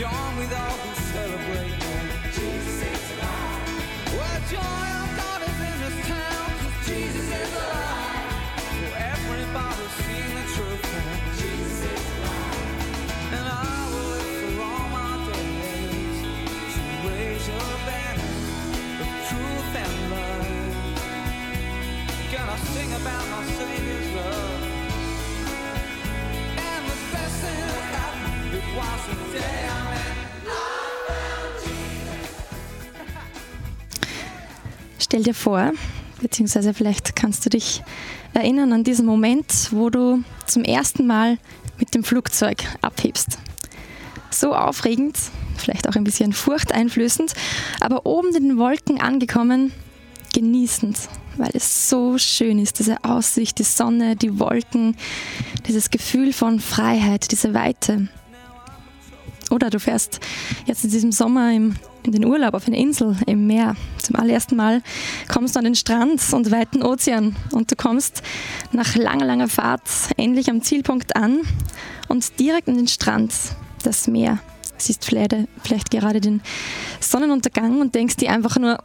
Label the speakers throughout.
Speaker 1: join with all who celebrate. Jesus is. Well, joy
Speaker 2: Stell dir vor, beziehungsweise vielleicht kannst du dich erinnern an diesen Moment, wo du zum ersten Mal mit dem Flugzeug abhebst. So aufregend, vielleicht auch ein bisschen furchteinflößend, aber oben in den Wolken angekommen, genießend, weil es so schön ist, diese Aussicht, die Sonne, die Wolken, dieses Gefühl von Freiheit, diese Weite. Oder du fährst jetzt in diesem Sommer im, in den Urlaub auf eine Insel im Meer. Zum allerersten Mal kommst du an den Strand und weiten Ozean und du kommst nach langer, langer Fahrt endlich am Zielpunkt an und direkt an den Strand, das Meer. Siehst vielleicht, vielleicht gerade den Sonnenuntergang und denkst dir einfach nur,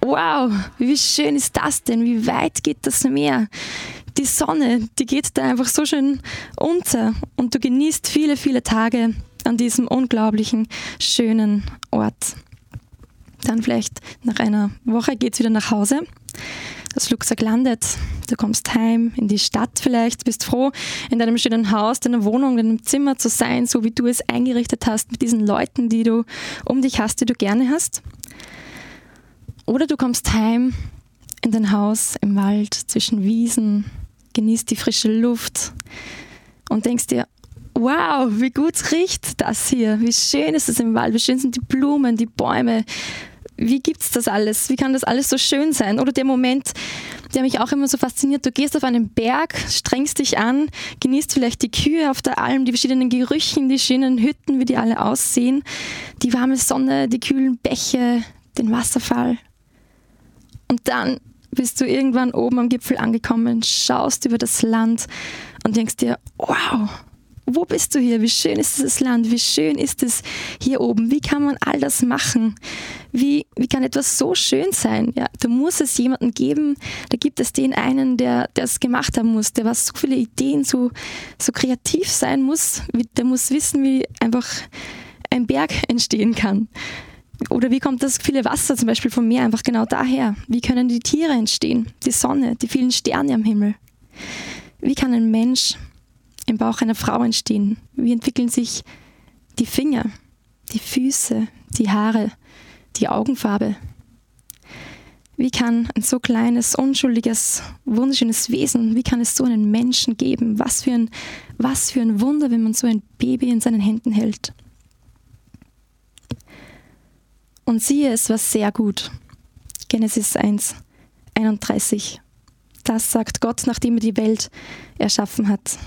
Speaker 2: wow, wie schön ist das denn? Wie weit geht das Meer? Die Sonne, die geht da einfach so schön unter und du genießt viele, viele Tage an diesem unglaublichen, schönen Ort. Dann vielleicht nach einer Woche geht es wieder nach Hause. Das Flugzeug landet, du kommst heim in die Stadt vielleicht, bist froh, in deinem schönen Haus, deiner Wohnung, deinem Zimmer zu sein, so wie du es eingerichtet hast, mit diesen Leuten, die du um dich hast, die du gerne hast. Oder du kommst heim in dein Haus im Wald zwischen Wiesen, genießt die frische Luft und denkst dir, wow, wie gut riecht das hier, wie schön ist es im Wald, wie schön sind die Blumen, die Bäume, wie gibt es das alles, wie kann das alles so schön sein? Oder der Moment, der mich auch immer so fasziniert, du gehst auf einen Berg, strengst dich an, genießt vielleicht die Kühe auf der Alm, die verschiedenen Gerüchen, die schönen Hütten, wie die alle aussehen, die warme Sonne, die kühlen Bäche, den Wasserfall. Und dann bist du irgendwann oben am Gipfel angekommen, schaust über das Land und denkst dir, wow, wo bist du hier? Wie schön ist dieses Land? Wie schön ist es hier oben? Wie kann man all das machen? Wie, wie kann etwas so schön sein? Ja, da muss es jemanden geben, da gibt es den einen, der es gemacht haben muss, der was so viele Ideen, so, so kreativ sein muss, der muss wissen, wie einfach ein Berg entstehen kann. Oder wie kommt das viele Wasser zum Beispiel vom Meer einfach genau daher? Wie können die Tiere entstehen? Die Sonne, die vielen Sterne am Himmel? Wie kann ein Mensch im Bauch einer Frau entstehen? Wie entwickeln sich die Finger, die Füße, die Haare, die Augenfarbe? Wie kann ein so kleines, unschuldiges, wunderschönes Wesen, wie kann es so einen Menschen geben? Was für ein, was für ein Wunder, wenn man so ein Baby in seinen Händen hält. Und siehe, es war sehr gut. Genesis 1, 31. Das sagt Gott, nachdem er die Welt erschaffen hat.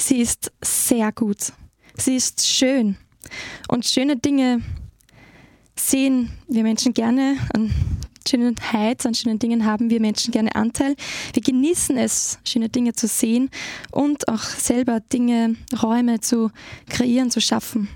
Speaker 2: Sie ist sehr gut. Sie ist schön. Und schöne Dinge sehen wir Menschen gerne. An Schönheit, an schönen Dingen haben wir Menschen gerne Anteil. Wir genießen es, schöne Dinge zu sehen und auch selber Dinge, Räume zu kreieren, zu schaffen.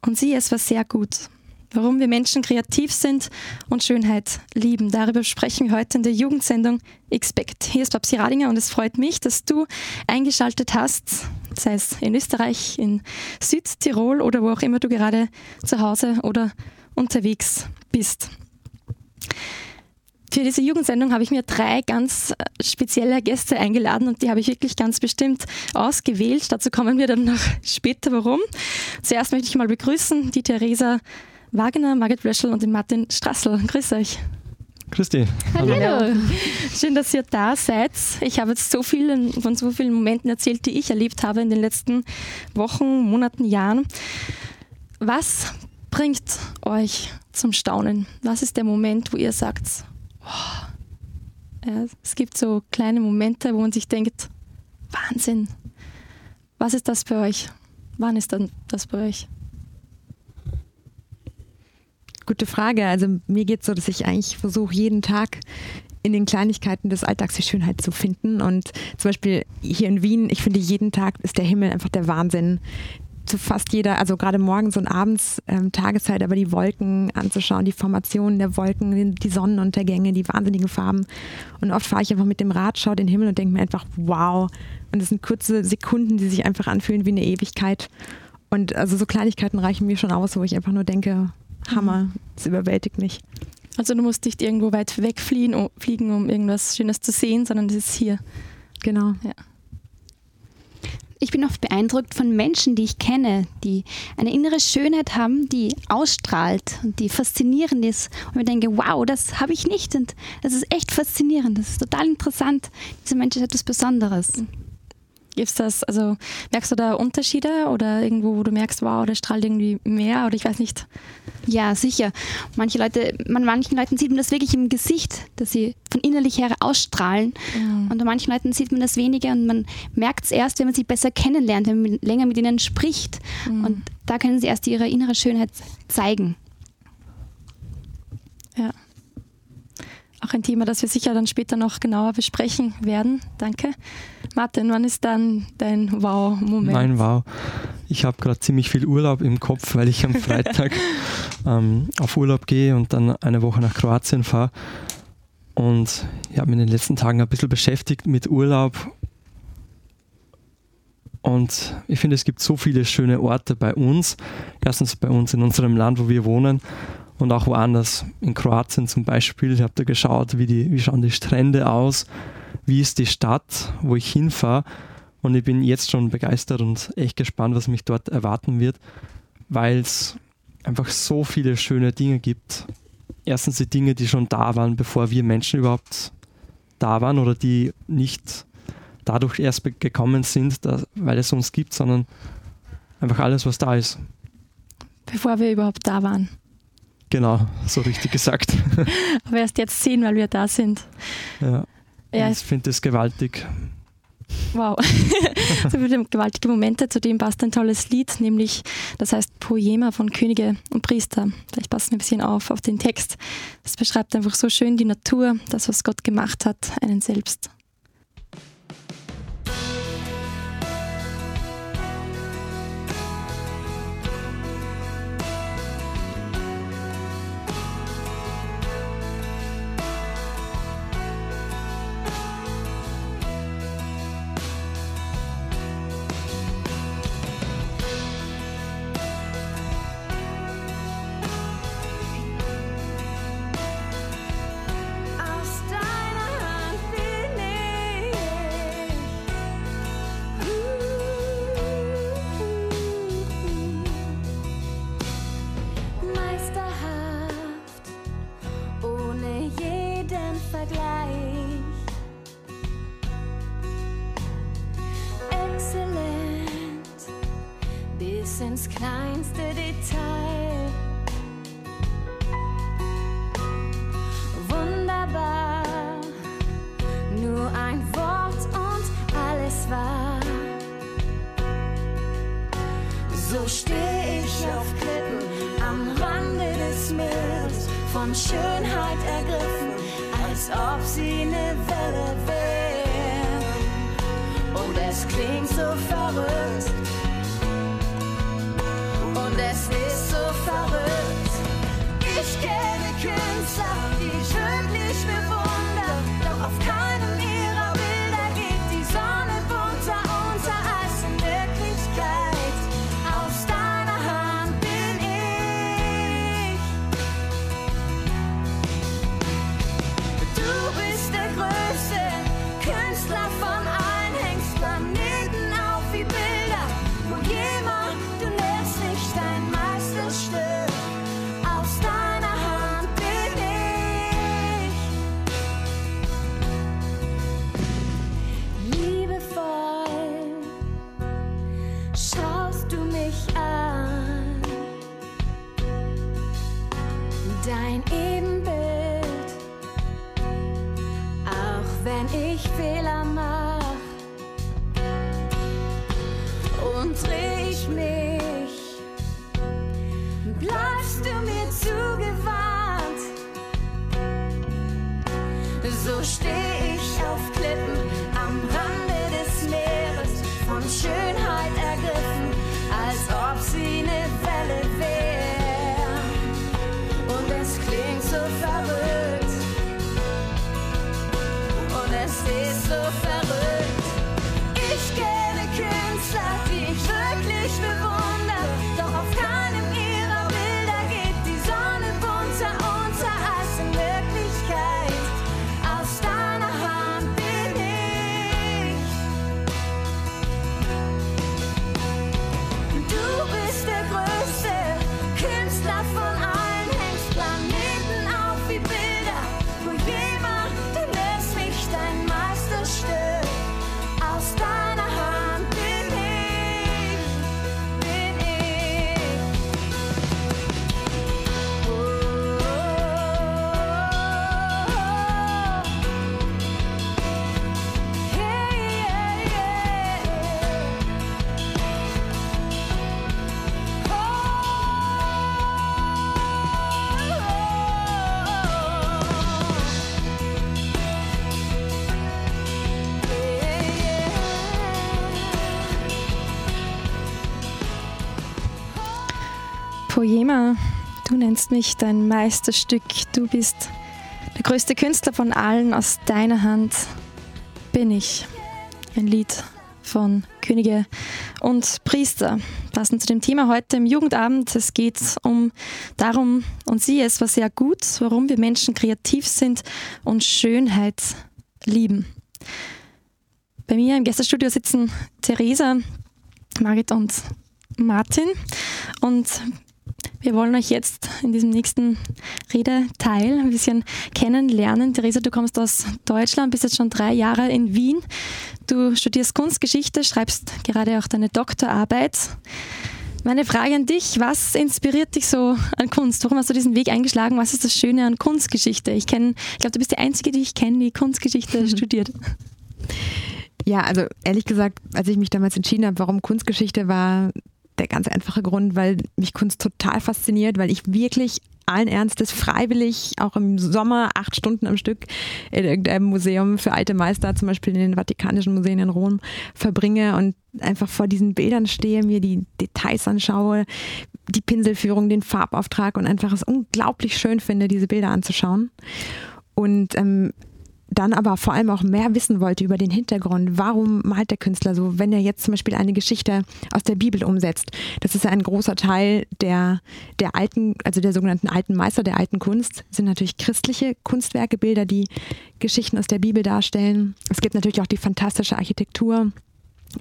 Speaker 2: Und sie, es war sehr gut. Warum wir Menschen kreativ sind und Schönheit lieben. Darüber sprechen wir heute in der Jugendsendung Expect. Hier ist Babsi Radinger und es freut mich, dass du eingeschaltet hast, sei es in Österreich, in Südtirol oder wo auch immer du gerade zu Hause oder unterwegs bist. Für diese Jugendsendung habe ich mir drei ganz spezielle Gäste eingeladen und die habe ich wirklich ganz bestimmt ausgewählt. Dazu kommen wir dann noch später, warum. Zuerst möchte ich mal begrüßen die Theresa Wagner, Margit Blöschel und den Martin Strassel. Grüß euch.
Speaker 3: Grüß dich.
Speaker 2: Hallo. Hallo. Schön, dass ihr da seid. Ich habe jetzt so viel von so vielen Momenten erzählt, die ich erlebt habe in den letzten Wochen, Monaten, Jahren. Was bringt euch zum Staunen? Was ist der Moment, wo ihr sagt, oh, ja, es gibt so kleine Momente, wo man sich denkt, Wahnsinn. Was ist das bei euch? Wann ist dann das bei euch?
Speaker 4: Gute Frage. Also mir geht es so, dass ich eigentlich versuche, jeden Tag in den Kleinigkeiten des Alltags die Schönheit zu finden. Und zum Beispiel hier in Wien, ich finde, jeden Tag ist der Himmel einfach der Wahnsinn. zu fast jeder, also gerade morgens und abends ähm, Tageszeit, aber die Wolken anzuschauen, die Formationen der Wolken, die Sonnenuntergänge, die wahnsinnigen Farben. Und oft fahre ich einfach mit dem Rad, schaue den Himmel und denke mir einfach, wow. Und es sind kurze Sekunden, die sich einfach anfühlen wie eine Ewigkeit. Und also so Kleinigkeiten reichen mir schon aus, wo ich einfach nur denke, Hammer, es überwältigt mich.
Speaker 2: Also du musst nicht irgendwo weit wegfliegen, um, fliegen, um irgendwas Schönes zu sehen, sondern es ist hier.
Speaker 4: Genau.
Speaker 2: Ja.
Speaker 3: Ich bin oft beeindruckt von Menschen, die ich kenne, die eine innere Schönheit haben, die ausstrahlt und die faszinierend ist. Und ich denke, wow, das habe ich nicht. Und das ist echt faszinierend. Das ist total interessant. Dieser Mensch ist etwas Besonderes.
Speaker 2: Gibt's das, also merkst du da Unterschiede oder irgendwo, wo du merkst, wow, der strahlt irgendwie mehr oder ich weiß nicht.
Speaker 3: Ja, sicher. Manche Leute, man, manchen Leuten sieht man das wirklich im Gesicht, dass sie von innerlich her ausstrahlen.
Speaker 2: Mhm.
Speaker 3: Und bei manchen Leuten sieht man das weniger und man merkt es erst, wenn man sie besser kennenlernt, wenn man länger mit ihnen spricht.
Speaker 2: Mhm.
Speaker 3: Und da können sie erst ihre innere Schönheit zeigen.
Speaker 2: Ja. Auch ein Thema, das wir sicher dann später noch genauer besprechen werden. Danke. Martin, wann ist dann dein Wow-Moment?
Speaker 5: Mein Wow. Ich habe gerade ziemlich viel Urlaub im Kopf, weil ich am Freitag ähm, auf Urlaub gehe und dann eine Woche nach Kroatien fahre. Und ich habe mich in den letzten Tagen ein bisschen beschäftigt mit Urlaub. Und ich finde, es gibt so viele schöne Orte bei uns. Erstens bei uns in unserem Land, wo wir wohnen und auch woanders. In Kroatien zum Beispiel. Ich habe da geschaut, wie, die, wie schauen die Strände aus, wie ist die Stadt, wo ich hinfahre. Und ich bin jetzt schon begeistert und echt gespannt, was mich dort erwarten wird, weil es einfach so viele schöne Dinge gibt. Erstens die Dinge, die schon da waren, bevor wir Menschen überhaupt da waren oder die nicht dadurch erst gekommen sind, da, weil es uns gibt, sondern einfach alles, was da ist.
Speaker 2: Bevor wir überhaupt da waren.
Speaker 5: Genau, so richtig gesagt.
Speaker 2: Aber erst jetzt sehen, weil wir da sind.
Speaker 5: ja.
Speaker 2: Ja,
Speaker 5: ich finde das gewaltig.
Speaker 2: Wow. so viele gewaltige Momente. Zudem passt ein tolles Lied, nämlich das heißt Poema von Könige und Priester. Vielleicht passen wir ein bisschen auf auf den Text. Das beschreibt einfach so schön die Natur, das, was Gott gemacht hat, einen selbst.
Speaker 6: So steh ich auf Klippen am Rande des Meeres, von Schönheit ergriffen, als ob sie eine Welle wäre. Und es klingt so verrückt. Und es ist so verrückt. Ich kenne Künstler, die ich ist so
Speaker 2: Poema, du nennst mich dein Meisterstück. Du bist der größte Künstler von allen. Aus deiner Hand bin ich. Ein Lied von Könige und Priester. Passend zu dem Thema heute im Jugendabend. Es geht um darum, und sie es war sehr gut, warum wir Menschen kreativ sind und Schönheit lieben. Bei mir im Gästestudio sitzen Theresa, Margit und Martin. Und wir wollen euch jetzt in diesem nächsten Redeteil ein bisschen kennenlernen. Theresa, du kommst aus Deutschland, bist jetzt schon drei Jahre in Wien. Du studierst Kunstgeschichte, schreibst gerade auch deine Doktorarbeit. Meine Frage an dich, was inspiriert dich so an Kunst? Warum hast du diesen Weg eingeschlagen? Was ist das Schöne an Kunstgeschichte? Ich kenne, ich glaube, du bist die Einzige, die ich kenne, die Kunstgeschichte studiert.
Speaker 4: Ja, also ehrlich gesagt, als ich mich damals entschieden habe, warum Kunstgeschichte war der ganz einfache Grund, weil mich Kunst total fasziniert, weil ich wirklich allen Ernstes freiwillig auch im Sommer acht Stunden am Stück in irgendeinem Museum für alte Meister, zum Beispiel in den Vatikanischen Museen in Rom, verbringe und einfach vor diesen Bildern stehe, mir die Details anschaue, die Pinselführung, den Farbauftrag und einfach es unglaublich schön finde, diese Bilder anzuschauen. Und ähm, dann aber vor allem auch mehr wissen wollte über den Hintergrund. Warum malt der Künstler so, wenn er jetzt zum Beispiel eine Geschichte aus der Bibel umsetzt? Das ist ja ein großer Teil der, der alten, also der sogenannten alten Meister der alten Kunst, sind natürlich christliche Kunstwerke, Bilder, die Geschichten aus der Bibel darstellen. Es gibt natürlich auch die fantastische Architektur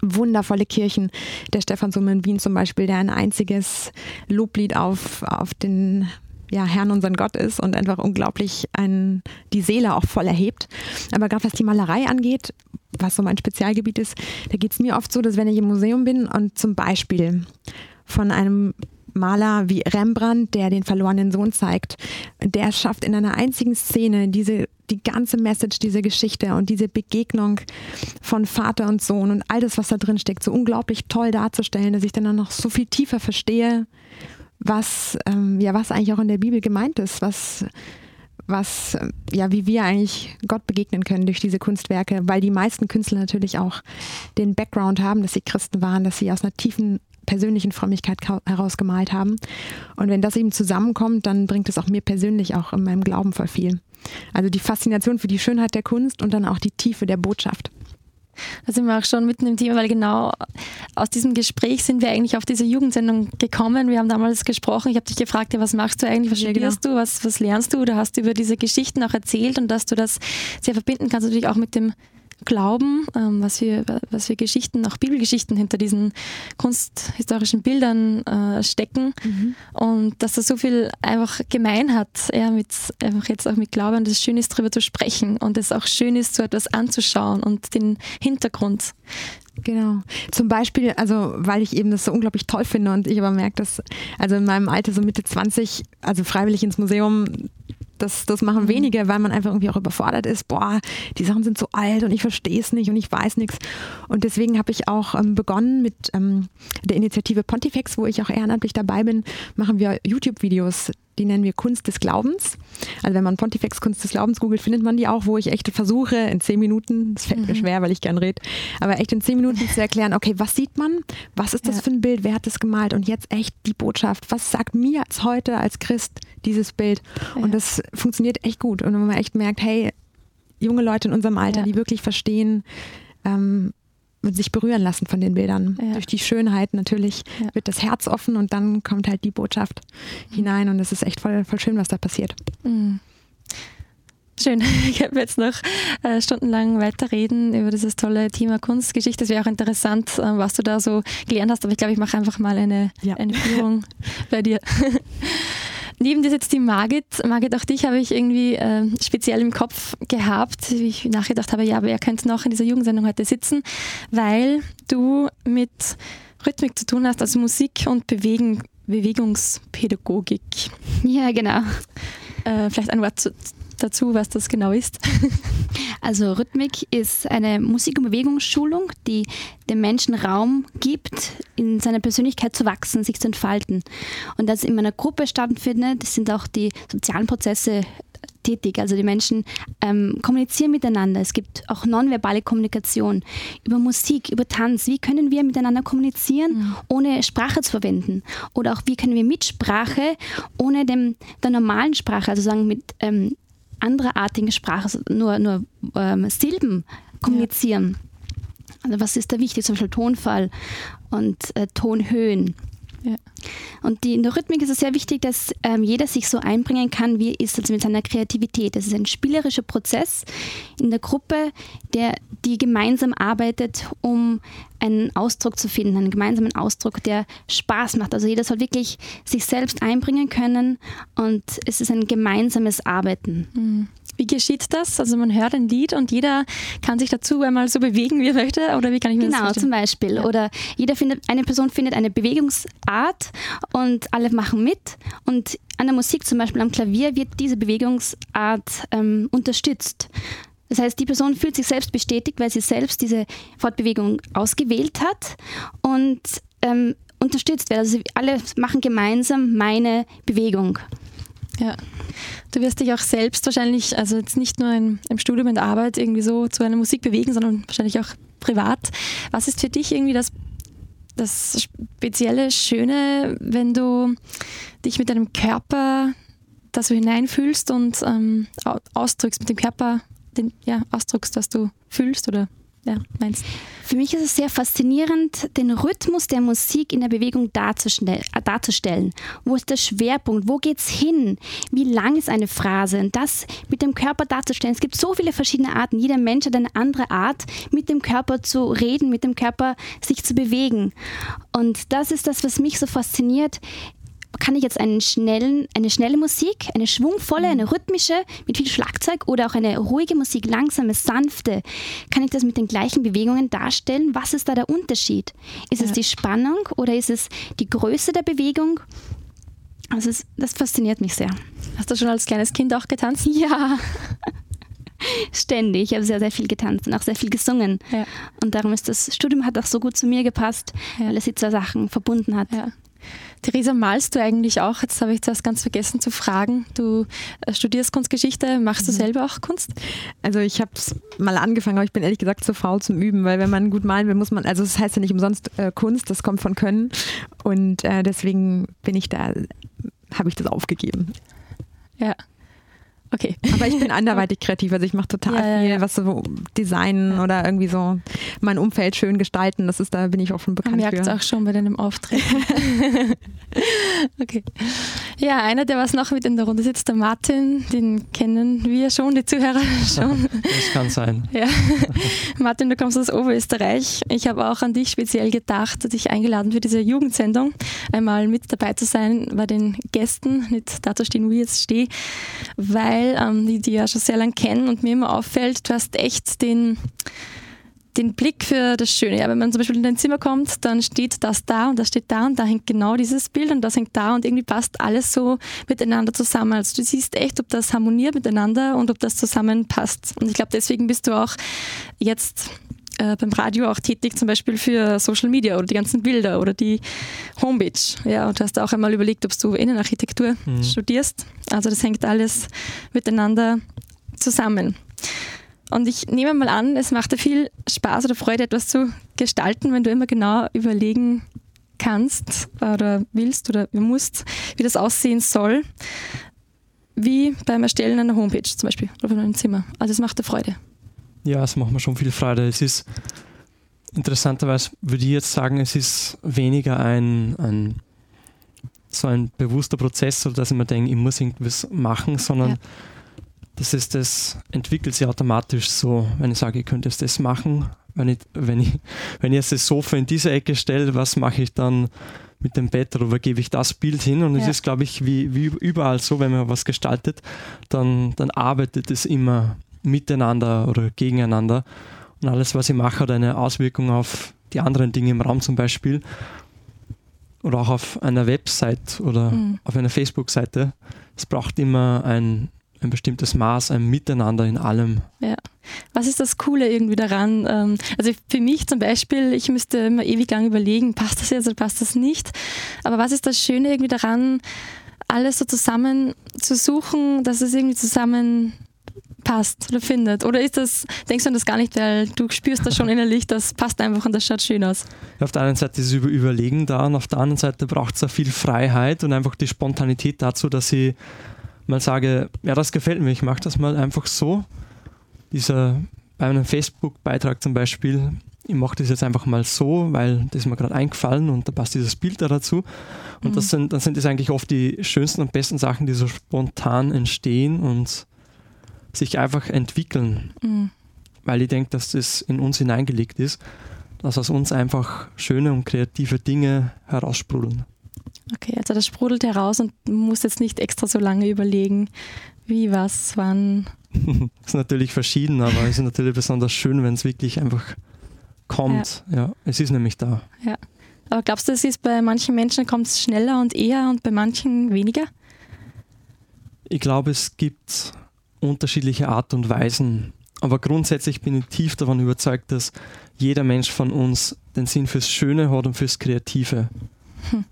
Speaker 4: wundervolle Kirchen. Der Stephansdom in Wien zum Beispiel, der ein einziges Loblied auf, auf den ja, Herrn unseren Gott ist und einfach unglaublich ein, die Seele auch voll erhebt. Aber gerade was die Malerei angeht, was so mein Spezialgebiet ist, da geht es mir oft so, dass wenn ich im Museum bin und zum Beispiel von einem Maler wie Rembrandt, der den verlorenen Sohn zeigt, der schafft in einer einzigen Szene diese die ganze Message, diese Geschichte und diese Begegnung von Vater und Sohn und all das, was da drin steckt, so unglaublich toll darzustellen, dass ich dann noch so viel tiefer verstehe, was, ähm, ja, was eigentlich auch in der Bibel gemeint ist, was, was, ähm, ja, wie wir eigentlich Gott begegnen können durch diese Kunstwerke, weil die meisten Künstler natürlich auch den Background haben, dass sie Christen waren, dass sie aus einer tiefen persönlichen Frömmigkeit heraus gemalt haben. Und wenn das eben zusammenkommt, dann bringt es auch mir persönlich auch in meinem Glauben voll viel. Also die Faszination für die Schönheit der Kunst und dann auch die Tiefe der Botschaft.
Speaker 2: Da sind wir auch schon mitten im Thema, weil genau aus diesem Gespräch sind wir eigentlich auf diese Jugendsendung gekommen. Wir haben damals gesprochen, ich habe dich gefragt, ja, was machst du eigentlich, was
Speaker 4: Ja,
Speaker 2: studierst du, was, was lernst du? Du hast über diese Geschichten auch erzählt und dass du das sehr verbinden kannst, natürlich auch mit dem Glauben, ähm, was, für, was für Geschichten, auch Bibelgeschichten hinter diesen kunsthistorischen Bildern äh, stecken und dass das so viel einfach gemein hat, ja, mit, einfach jetzt auch mit Glauben, dass es schön ist, darüber zu sprechen und es auch schön ist, so etwas anzuschauen und den Hintergrund.
Speaker 4: Genau. Zum Beispiel, also weil ich eben das so unglaublich toll finde und ich aber merke, dass also in meinem Alter so Mitte 20, also freiwillig ins Museum, das, das machen wenige, weil man einfach irgendwie auch überfordert ist. Boah, die Sachen sind so alt und ich verstehe es nicht und ich weiß nichts. Und deswegen habe ich auch ähm, begonnen mit ähm, der Initiative Pontifex, wo ich auch ehrenamtlich dabei bin, machen wir YouTube-Videos die nennen wir Kunst des Glaubens. Also wenn man Pontifex Kunst des Glaubens googelt, findet man die auch, wo ich echt versuche, in zehn Minuten, das fällt mir schwer, weil ich gern rede, aber echt in zehn Minuten zu erklären, okay, was sieht man? Was ist das
Speaker 2: Ja.
Speaker 4: für ein Bild? Wer hat das gemalt? Und jetzt echt die Botschaft. Was sagt mir als heute als Christ dieses Bild? Und
Speaker 2: Ja.
Speaker 4: das funktioniert echt gut. Und wenn man echt merkt, hey, junge Leute in unserem Alter,
Speaker 2: Ja.
Speaker 4: die wirklich verstehen, ähm, und sich berühren lassen von den Bildern.
Speaker 2: Ja.
Speaker 4: Durch die Schönheit natürlich
Speaker 2: Ja.
Speaker 4: wird das Herz offen und dann kommt halt die Botschaft hinein und es ist echt voll, voll schön, was da passiert.
Speaker 2: Mhm. Schön. Ich habe jetzt noch äh, stundenlang weiterreden über dieses tolle Thema Kunstgeschichte. Es wäre auch interessant, äh, was du da so gelernt hast, aber ich glaube, ich mache einfach mal eine,
Speaker 4: Ja.
Speaker 2: eine Führung bei dir. Neben dir sitzt die Margit. Margit, auch dich habe ich irgendwie äh, speziell im Kopf gehabt, wie ich nachgedacht habe, ja, wer könnte noch in dieser Jugendsendung heute sitzen, weil du mit Rhythmik zu tun hast, also Musik und Bewegen, Bewegungspädagogik.
Speaker 3: Ja, genau.
Speaker 2: Äh, vielleicht ein Wort zu, dazu, was das genau ist.
Speaker 3: Also Rhythmik ist eine Musik- und Bewegungsschulung, die dem Menschen Raum gibt, in seiner Persönlichkeit zu wachsen, sich zu entfalten. Und das in einer Gruppe stattfindet, sind auch die sozialen Prozesse tätig. Also die Menschen ähm, kommunizieren miteinander. Es gibt auch nonverbale Kommunikation über Musik, über Tanz. Wie können wir miteinander kommunizieren, ohne Sprache zu verwenden? Oder auch wie können wir mit Sprache, ohne dem, der normalen Sprache, also sagen mit ähm, andererartigen Sprache, also nur, nur ähm, Silben kommunizieren. Also was ist da wichtig? Zum Beispiel Tonfall und äh, Tonhöhen.
Speaker 2: Ja.
Speaker 3: Und die, in der Rhythmik ist es sehr wichtig, dass ähm, jeder sich so einbringen kann, wie er ist, also mit seiner Kreativität. Das ist ein spielerischer Prozess in der Gruppe, der, die gemeinsam arbeitet, um einen Ausdruck zu finden, einen gemeinsamen Ausdruck, der Spaß macht. Also jeder soll wirklich sich selbst einbringen können und es ist ein gemeinsames Arbeiten.
Speaker 2: Wie geschieht das? Also man hört ein Lied und jeder kann sich dazu einmal so bewegen, wie er möchte? Oder wie kann ich mir
Speaker 3: Genau,
Speaker 2: das
Speaker 3: zum
Speaker 2: vorstellen?
Speaker 3: Beispiel.
Speaker 2: Ja.
Speaker 3: Oder jeder findet, eine Person findet eine Bewegungsart und alle machen mit. Und an der Musik, zum Beispiel am Klavier, wird diese Bewegungsart ähm, unterstützt. Das heißt, die Person fühlt sich selbst bestätigt, weil sie selbst diese Fortbewegung ausgewählt hat und ähm, unterstützt wird. Also alle machen gemeinsam meine Bewegung.
Speaker 2: Ja. Du wirst dich auch selbst wahrscheinlich, also jetzt nicht nur in, im Studium, der Arbeit irgendwie so zu einer Musik bewegen, sondern wahrscheinlich auch privat. Was ist für dich irgendwie das, das spezielle Schöne, wenn du dich mit deinem Körper da so hineinfühlst und ähm, au- ausdrückst, mit dem Körper den, ja, ausdrückst, was du fühlst oder ja, meinst?
Speaker 3: Für mich ist es sehr faszinierend, den Rhythmus der Musik in der Bewegung darzustell- darzustellen. Wo ist der Schwerpunkt? Wo geht's hin? Wie lang ist eine Phrase? Und das mit dem Körper darzustellen. Es gibt so viele verschiedene Arten. Jeder Mensch hat eine andere Art, mit dem Körper zu reden, mit dem Körper sich zu bewegen. Und das ist das, was mich so fasziniert kann ich jetzt einen schnellen, eine schnelle Musik, eine schwungvolle, eine rhythmische mit viel Schlagzeug oder auch eine ruhige Musik, langsame, sanfte, kann ich das mit den gleichen Bewegungen darstellen? Was ist da der Unterschied? Ist es
Speaker 2: Ja.
Speaker 3: die Spannung oder ist es die Größe der Bewegung? Also es, das fasziniert mich sehr.
Speaker 2: Hast du schon als kleines Kind auch getanzt?
Speaker 3: Ja. Ständig. Ich habe sehr, sehr viel getanzt und auch sehr viel gesungen.
Speaker 2: Ja.
Speaker 3: Und darum ist das Studium hat auch so gut zu mir gepasst,
Speaker 2: Ja.
Speaker 3: weil es die zwei Sachen verbunden hat.
Speaker 2: Ja. Theresa, malst du eigentlich auch? Jetzt habe ich zuerst ganz vergessen zu fragen. Du äh, studierst Kunstgeschichte, machst du selber auch Kunst?
Speaker 4: Also ich habe es mal angefangen, aber ich bin ehrlich gesagt zu faul zum Üben, weil wenn man gut malen will, muss man, also es das heißt ja nicht umsonst äh, Kunst, das kommt von Können und äh, deswegen bin ich da, habe ich das aufgegeben.
Speaker 2: Ja. Okay.
Speaker 4: Aber ich bin anderweitig kreativ, also ich mache total
Speaker 2: Ja,
Speaker 4: viel,
Speaker 2: ja.
Speaker 4: was so Designen oder irgendwie so mein Umfeld schön gestalten, das ist, da bin ich auch schon
Speaker 2: Man
Speaker 4: bekannt
Speaker 2: merkt es auch schon bei deinem Auftreten. okay. Ja, einer, der was noch mit in der Runde sitzt, der Martin, den kennen wir schon, die Zuhörer schon.
Speaker 5: Das kann sein.
Speaker 2: Ja. Martin, du kommst aus Oberösterreich. Ich habe auch an dich speziell gedacht, dich eingeladen für diese Jugendsendung, einmal mit dabei zu sein bei den Gästen, nicht da zu stehen, wo ich jetzt stehe, weil ähm, die die ja schon sehr lange kennen und mir immer auffällt, du hast echt den, den Blick für das Schöne. Ja, wenn man zum Beispiel in dein Zimmer kommt, dann steht das da und das steht da und da hängt genau dieses Bild und das hängt da und irgendwie passt alles so miteinander zusammen. Also du siehst echt, ob das harmoniert miteinander und ob das zusammenpasst. Und ich glaube, deswegen bist du auch jetzt äh, beim Radio auch tätig, zum Beispiel für Social Media oder die ganzen Bilder oder die Homepage. Ja, und du hast auch einmal überlegt, ob du Innenarchitektur
Speaker 5: Mhm.
Speaker 2: studierst. Also das hängt alles miteinander zusammen. Und ich nehme mal an, es macht dir viel Spaß oder Freude, etwas zu gestalten, wenn du immer genau überlegen kannst oder willst oder musst, wie das aussehen soll, wie beim Erstellen einer Homepage zum Beispiel oder von einem Zimmer. Also es macht dir Freude.
Speaker 5: Ja, es macht mir schon viel Freude. Es ist interessanterweise, würde ich jetzt sagen, es ist weniger ein, ein so ein bewusster Prozess, oder dass ich mir denke, ich muss irgendwas machen, sondern
Speaker 2: Ja.
Speaker 5: das ist das, entwickelt sich automatisch so, wenn ich sage, ich könnte jetzt das machen, wenn ich, wenn ich, wenn ich jetzt das Sofa in diese Ecke stelle, was mache ich dann mit dem Bett oder wo gebe ich das Bild hin? Und es
Speaker 2: Ja.
Speaker 5: ist, glaube ich, wie, wie überall so, wenn man was gestaltet, dann, dann arbeitet es immer miteinander oder gegeneinander. Und alles, was ich mache, hat eine Auswirkung auf die anderen Dinge im Raum zum Beispiel oder auch auf einer Website oder
Speaker 2: Mhm.
Speaker 5: auf einer Facebook-Seite. Es braucht immer ein, ein bestimmtes Maß, ein Miteinander in allem.
Speaker 2: Was ist das Coole irgendwie daran? Ähm, Also für mich zum Beispiel, ich müsste immer ewig lang überlegen, passt das jetzt oder passt das nicht? Aber was ist das Schöne irgendwie daran, alles so zusammen zu suchen, dass es irgendwie zusammen passt oder findet? Oder ist das, denkst du an das gar nicht, weil du spürst das schon innerlich, das passt einfach und das schaut schön aus?
Speaker 5: Auf der einen Seite ist es über Überlegen da und auf der anderen Seite braucht es auch viel Freiheit und einfach die Spontanität dazu, dass ich mal sage, ja, das gefällt mir, ich mache das mal einfach so. Dieser, bei einem Facebook-Beitrag zum Beispiel, ich mache das jetzt einfach mal so, weil das ist mir gerade eingefallen und da passt dieses Bild da dazu. Und das sind, dann sind das eigentlich oft die schönsten und besten Sachen, die so spontan entstehen und sich einfach entwickeln
Speaker 2: Mhm.
Speaker 5: weil ich denke, dass das in uns hineingelegt ist, dass aus uns einfach schöne und kreative Dinge heraussprudeln.
Speaker 2: Okay, also das sprudelt heraus und du musst jetzt nicht extra so lange überlegen, wie, was, wann.
Speaker 5: ist natürlich verschieden, aber es ist natürlich besonders schön, wenn es wirklich einfach kommt. Ja. es ist nämlich da.
Speaker 2: Aber glaubst du, es ist bei manchen Menschen kommt es schneller und eher und bei manchen weniger?
Speaker 5: Ich glaube, es gibt unterschiedliche Art und Weisen, aber grundsätzlich bin ich tief davon überzeugt, dass jeder Mensch von uns den Sinn fürs Schöne hat und fürs Kreative.
Speaker 2: Hm.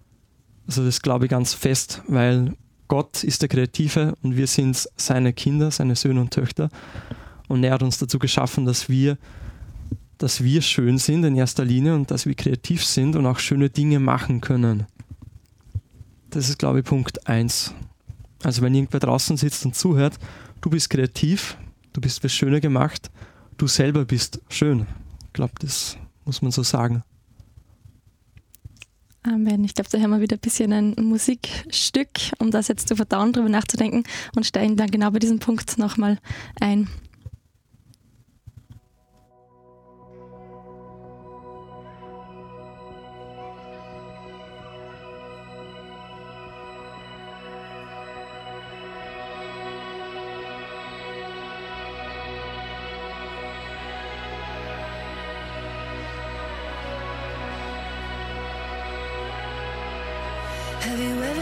Speaker 5: Also das glaube ich ganz fest, weil Gott ist der Kreative und wir sind seine Kinder, seine Söhne und Töchter. Und er hat uns dazu geschaffen, dass wir, dass wir schön sind in erster Linie und dass wir kreativ sind und auch schöne Dinge machen können. Das ist, glaube ich, Punkt 1. Also wenn irgendwer draußen sitzt und zuhört, du bist kreativ, du bist fürs Schöne gemacht, du selber bist schön. Ich glaube, das muss man so sagen.
Speaker 2: Amen. Ich glaube, da hören wir wieder ein bisschen ein Musikstück, um das jetzt zu verdauen, darüber nachzudenken und steigen dann genau bei diesem Punkt nochmal ein.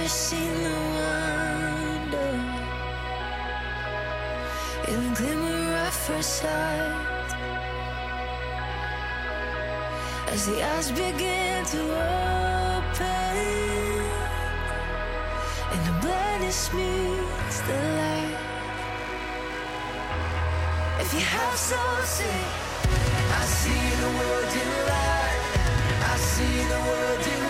Speaker 6: You seen the wonder in the glimmer of first sight? As the eyes begin to open and the blindness meets the light. If you have soul, say, I see the world in light. I see the world in wonder.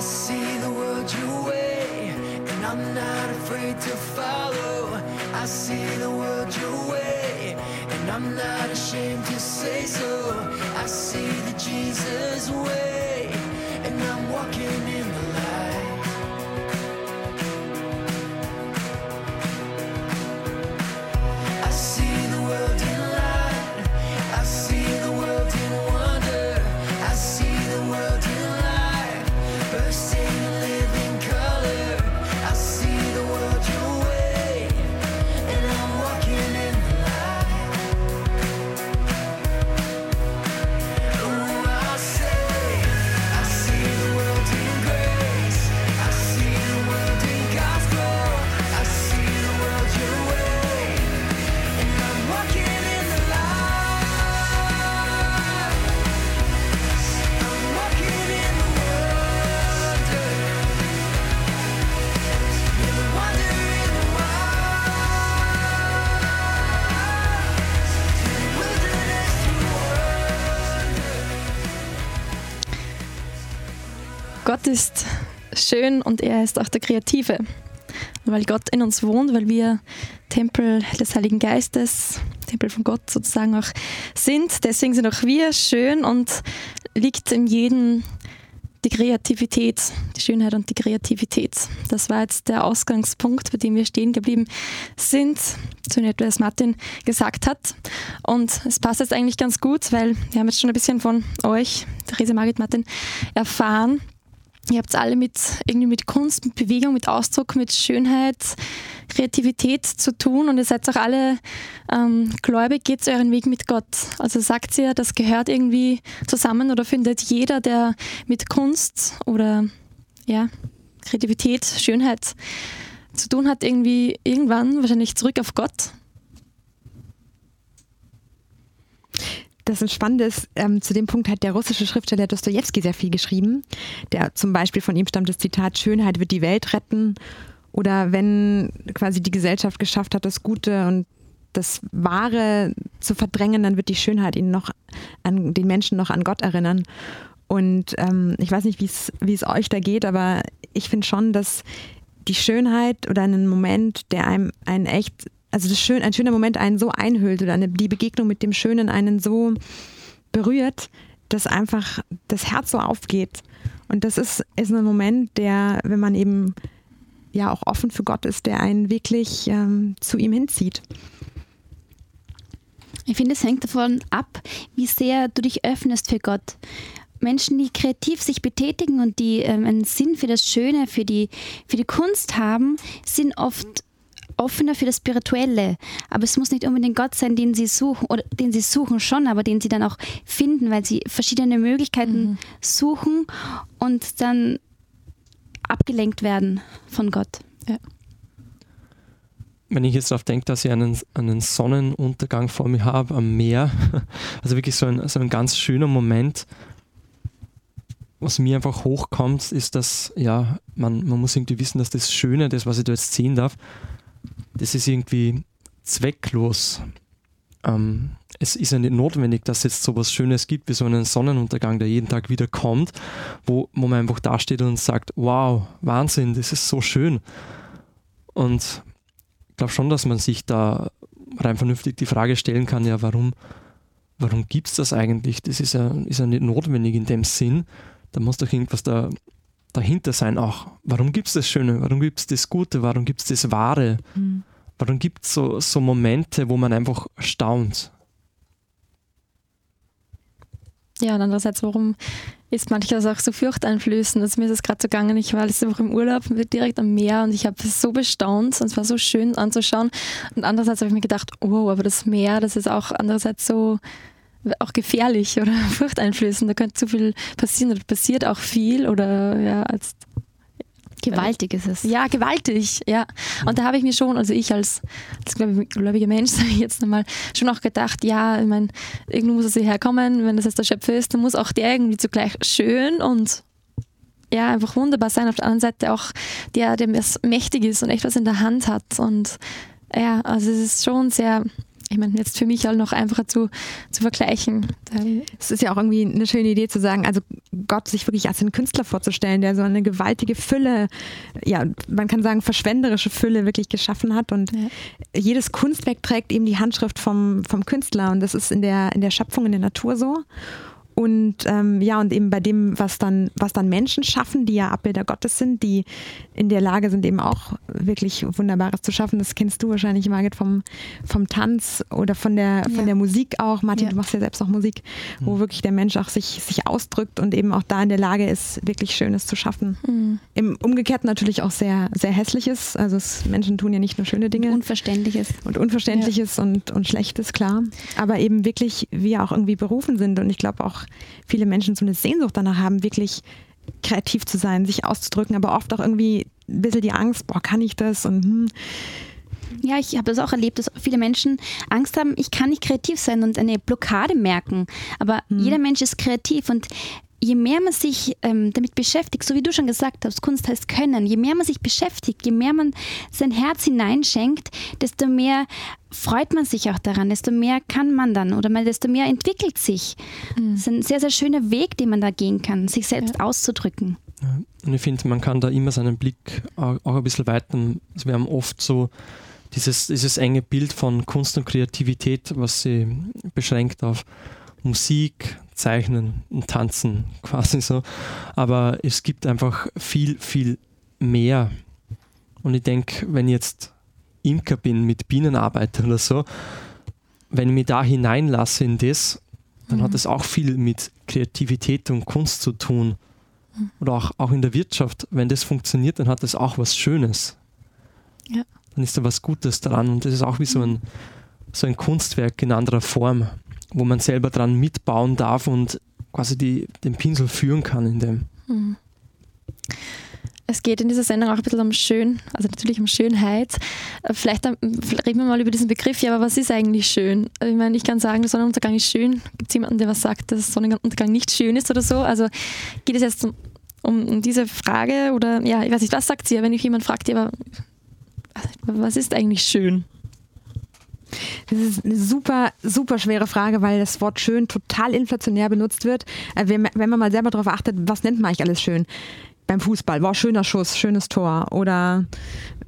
Speaker 6: I see the world your way, and I'm not afraid to follow. I see the world your way, and I'm not ashamed to say so. I see the Jesus way, and I'm walking in
Speaker 2: ist schön und er ist auch der Kreative. Und weil Gott in uns wohnt, weil wir Tempel des Heiligen Geistes, Tempel von Gott sozusagen auch sind, deswegen sind auch wir schön und liegt in jedem die Kreativität, die Schönheit und die Kreativität. Das war jetzt der Ausgangspunkt, bei dem wir stehen geblieben sind, so in etwa, was Martin gesagt hat. Und es passt jetzt eigentlich ganz gut, weil wir haben jetzt schon ein bisschen von euch, Therese, Margit, Martin, erfahren. Ihr habt alle mit irgendwie mit Kunst, mit Bewegung, mit Ausdruck, mit Schönheit, Kreativität zu tun und ihr seid auch alle ähm, gläubig, geht euren Weg mit Gott. Also sagt ihr, das gehört irgendwie zusammen oder findet jeder, der mit Kunst oder ja, Kreativität, Schönheit zu tun hat, irgendwie irgendwann wahrscheinlich zurück auf Gott?
Speaker 4: Das ist ist, ähm, zu dem Punkt hat der russische Schriftsteller Dostoevsky sehr viel geschrieben. Der zum Beispiel von ihm stammt das Zitat, Schönheit wird die Welt retten. Oder wenn quasi die Gesellschaft geschafft hat, das Gute und das Wahre zu verdrängen, dann wird die Schönheit ihn noch an den Menschen noch an Gott erinnern. Und ähm, ich weiß nicht, wie es euch da geht, aber ich finde schon, dass die Schönheit oder einen Moment, der einem einen echt, also das schön, ein schöner Moment einen so einhüllt oder eine, die Begegnung mit dem Schönen einen so berührt, dass einfach das Herz so aufgeht. Und das ist, ist ein Moment, der, wenn man eben ja auch offen für Gott ist, der einen wirklich ähm, zu ihm hinzieht.
Speaker 3: Ich finde, es hängt davon ab, wie sehr du dich öffnest für Gott. Menschen, die kreativ sich betätigen und die ähm, einen Sinn für das Schöne, für die, für die Kunst haben, sind oft offener für das Spirituelle. Aber es muss nicht unbedingt Gott sein, den sie suchen, oder den sie suchen schon, aber den sie dann auch finden, weil sie verschiedene Möglichkeiten suchen und dann abgelenkt werden von Gott.
Speaker 5: wenn ich jetzt darauf denke, dass ich einen, einen Sonnenuntergang vor mir habe am Meer, also wirklich so ein, so ein ganz schöner Moment, was mir einfach hochkommt, ist, dass ja, man, man muss irgendwie wissen, dass das Schöne, das, was ich da jetzt sehen darf, das ist irgendwie zwecklos. Ähm, es ist ja nicht notwendig, dass es jetzt so was Schönes gibt wie so einen Sonnenuntergang, der jeden Tag wieder kommt, wo, wo man einfach dasteht und sagt, wow, Wahnsinn, das ist so schön. Und ich glaube schon, dass man sich da rein vernünftig die Frage stellen kann, ja, warum, warum gibt es das eigentlich? Das ist ja, ist ja nicht notwendig in dem Sinn. Da muss doch irgendwas da, dahinter sein auch. Warum gibt es das Schöne? Warum gibt es das Gute? Warum gibt es das Wahre? Warum gibt es so, so Momente, wo man einfach staunt?
Speaker 2: Ja, und andererseits, warum ist manches auch so furchteinflößend? Also mir ist es gerade so gegangen, ich war letzte Woche im Urlaub direkt am Meer und ich habe es so bestaunt und es war so schön anzuschauen. Und andererseits habe ich mir gedacht, oh, aber das Meer, das ist auch andererseits so auch gefährlich oder furchteinflößend. Da könnte zu viel passieren oder passiert auch viel oder ja, als
Speaker 3: Gewaltig ist es.
Speaker 2: ja, gewaltig, ja. Und da habe ich mir schon, also ich als, als gläubig- gläubiger Mensch, sage ich jetzt einmal, schon auch gedacht, ja, ich meine, irgendwo muss es hierher kommen, wenn das jetzt der Schöpfer ist, dann muss auch der irgendwie zugleich schön und ja, einfach wunderbar sein. Auf der anderen Seite auch der, der mächtig ist und echt was in der Hand hat. Und ja, also es ist schon sehr, ich meine, jetzt für mich auch noch einfacher zu, zu vergleichen.
Speaker 4: Es ist ja auch irgendwie eine schöne Idee zu sagen, also Gott sich wirklich als einen Künstler vorzustellen, der so eine gewaltige Fülle, ja, man kann sagen, verschwenderische Fülle wirklich geschaffen hat. Und
Speaker 2: Ja.
Speaker 4: jedes Kunstwerk trägt eben die Handschrift vom, vom Künstler. Und das ist in der, in der Schöpfung, in der Natur so. Und ähm, ja, und eben bei dem, was dann, was dann Menschen schaffen, die ja Abbilder Gottes sind, die in der Lage sind, eben auch wirklich Wunderbares zu schaffen. Das kennst du wahrscheinlich, Margit, vom, vom Tanz oder von der, von
Speaker 3: Ja.
Speaker 4: der Musik auch. Martin,
Speaker 3: Ja.
Speaker 4: du machst ja selbst auch Musik, wo wirklich der Mensch auch sich, sich ausdrückt und eben auch da in der Lage ist, wirklich Schönes zu schaffen.
Speaker 3: Mhm.
Speaker 4: Im Umgekehrten natürlich auch sehr, sehr Hässliches. Also es, Menschen tun ja nicht nur schöne Dinge
Speaker 3: Unverständliches.
Speaker 4: und Unverständliches und, und Schlechtes, klar. Aber eben wirklich wir auch irgendwie berufen sind. Und ich glaube auch viele Menschen so eine Sehnsucht danach haben, wirklich kreativ zu sein, sich auszudrücken, aber oft auch irgendwie ein bisschen die Angst, boah, kann ich das? Und hm,
Speaker 3: Ja, ich habe das auch erlebt, dass viele Menschen Angst haben, ich kann nicht kreativ sein und eine Blockade merken. Aber jeder Mensch ist kreativ und je mehr man sich ähm, damit beschäftigt, so wie du schon gesagt hast, Kunst heißt Können, je mehr man sich beschäftigt, je mehr man sein Herz hineinschenkt, desto mehr freut man sich auch daran, desto mehr kann man dann oder mal desto mehr entwickelt sich. Das ist ein sehr, sehr schöner Weg, den man da gehen kann, sich selbst auszudrücken.
Speaker 5: Ja, Und ich finde, man kann da immer seinen Blick auch, auch ein bisschen weiten. Also wir haben oft so dieses, dieses enge Bild von Kunst und Kreativität, was sie beschränkt auf Musik, Zeichnen und Tanzen quasi so. Aber es gibt einfach viel, viel mehr. Und ich denke, wenn ich jetzt Imker bin, mit Bienen arbeite oder so, wenn ich mich da hineinlasse in das, dann hat es auch viel mit Kreativität und Kunst zu tun oder auch, auch in der Wirtschaft, wenn das funktioniert, dann hat das auch was Schönes.
Speaker 2: Ja.
Speaker 5: Dann ist da was Gutes dran und das ist auch wie so ein, so ein Kunstwerk in anderer Form, wo man selber dran mitbauen darf und quasi die, den Pinsel führen kann in dem.
Speaker 2: Es geht in dieser Sendung auch ein bisschen um Schön, also natürlich um Schönheit. Äh, Vielleicht, ähm, vielleicht reden wir mal über diesen Begriff, ja, aber was ist eigentlich schön? Ich meine, ich kann sagen, der Sonnenuntergang ist schön. Gibt es jemanden, der was sagt, dass Sonnenuntergang nicht schön ist oder so? Also geht es jetzt um, um, diese Frage oder, ja, ich weiß nicht, was sagt sie, wenn ich jemand fragt, ja, aber was ist eigentlich schön?
Speaker 4: Das ist eine super, super schwere Frage, weil das Wort schön total inflationär benutzt wird. Äh, Wenn man mal selber darauf achtet, was nennt man eigentlich alles schön? Beim Fußball, wow, schöner Schuss, schönes Tor. Oder,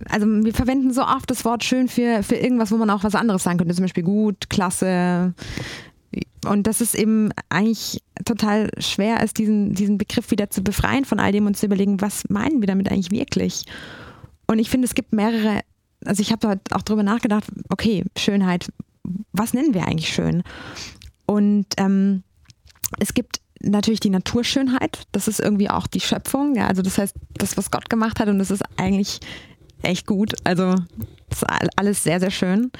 Speaker 4: also wir verwenden so oft das Wort schön für, für irgendwas, wo man auch was anderes sagen könnte. Zum Beispiel gut, klasse. Und das ist eben eigentlich total schwer, ist diesen, diesen Begriff wieder zu befreien von all dem und zu überlegen, was meinen wir damit eigentlich wirklich? Und ich finde, es gibt mehrere, also ich habe da auch drüber nachgedacht, okay, Schönheit, was nennen wir eigentlich schön? Und ähm, es gibt natürlich die Naturschönheit, das ist irgendwie auch die Schöpfung, ja, also das heißt, das, was Gott gemacht hat und das ist eigentlich echt gut, also ist all- alles sehr, sehr schön.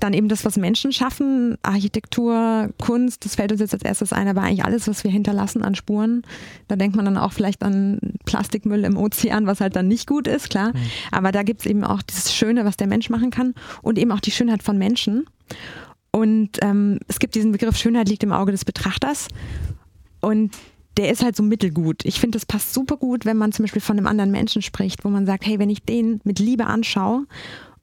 Speaker 4: Dann eben das, was Menschen schaffen, Architektur, Kunst, das fällt uns jetzt als erstes ein, aber eigentlich alles, was wir hinterlassen an Spuren. Da denkt man dann auch vielleicht an Plastikmüll im Ozean, was halt dann nicht gut ist, klar. Aber da gibt es eben auch dieses Schöne, was der Mensch machen kann und eben auch die Schönheit von Menschen. Und ähm, es gibt diesen Begriff, Schönheit liegt im Auge des Betrachters. Und der ist halt so mittelgut. Ich finde, das passt super gut, wenn man zum Beispiel von einem anderen Menschen spricht, wo man sagt, hey, wenn ich den mit Liebe anschaue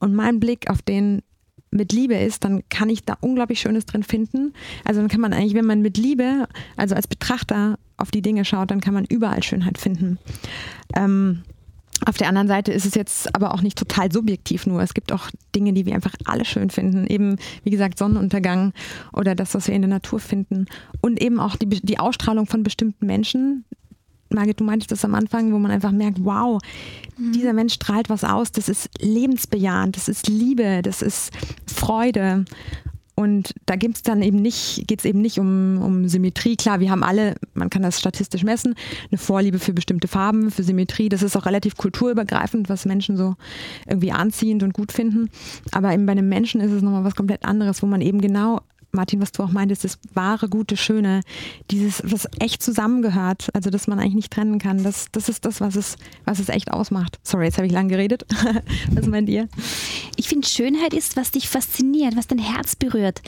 Speaker 4: und mein Blick auf den mit Liebe ist, dann kann ich da unglaublich Schönes drin finden. Also dann kann man eigentlich, wenn man mit Liebe, also als Betrachter auf die Dinge schaut, dann kann man überall Schönheit finden. Ähm, auf der anderen Seite ist es jetzt aber auch nicht total subjektiv nur. Es gibt auch Dinge, die wir einfach alle schön finden. Eben, wie gesagt, Sonnenuntergang oder das, was wir in der Natur finden. Und eben auch die, die Ausstrahlung von bestimmten Menschen. Margit, du meintest das am Anfang, wo man einfach merkt, wow, dieser Mensch strahlt was aus. Das ist lebensbejahend, das ist Liebe, das ist Freude. Und da gibt's dann eben nicht, geht's eben nicht um, um Symmetrie. Klar, wir haben alle, man kann das statistisch messen, eine Vorliebe für bestimmte Farben, für Symmetrie. Das ist auch relativ kulturübergreifend, was Menschen so irgendwie anziehend und gut finden. Aber eben bei einem Menschen ist es nochmal was komplett anderes, wo man eben genau, Martin, was du auch meintest, das wahre, gute, schöne, dieses, was echt zusammengehört, also dass man eigentlich nicht trennen kann. Das, das ist das, was es, was es echt ausmacht. Sorry, jetzt habe ich lang geredet. was meint ihr?
Speaker 3: Ich finde, Schönheit ist, was dich fasziniert, was dein Herz berührt.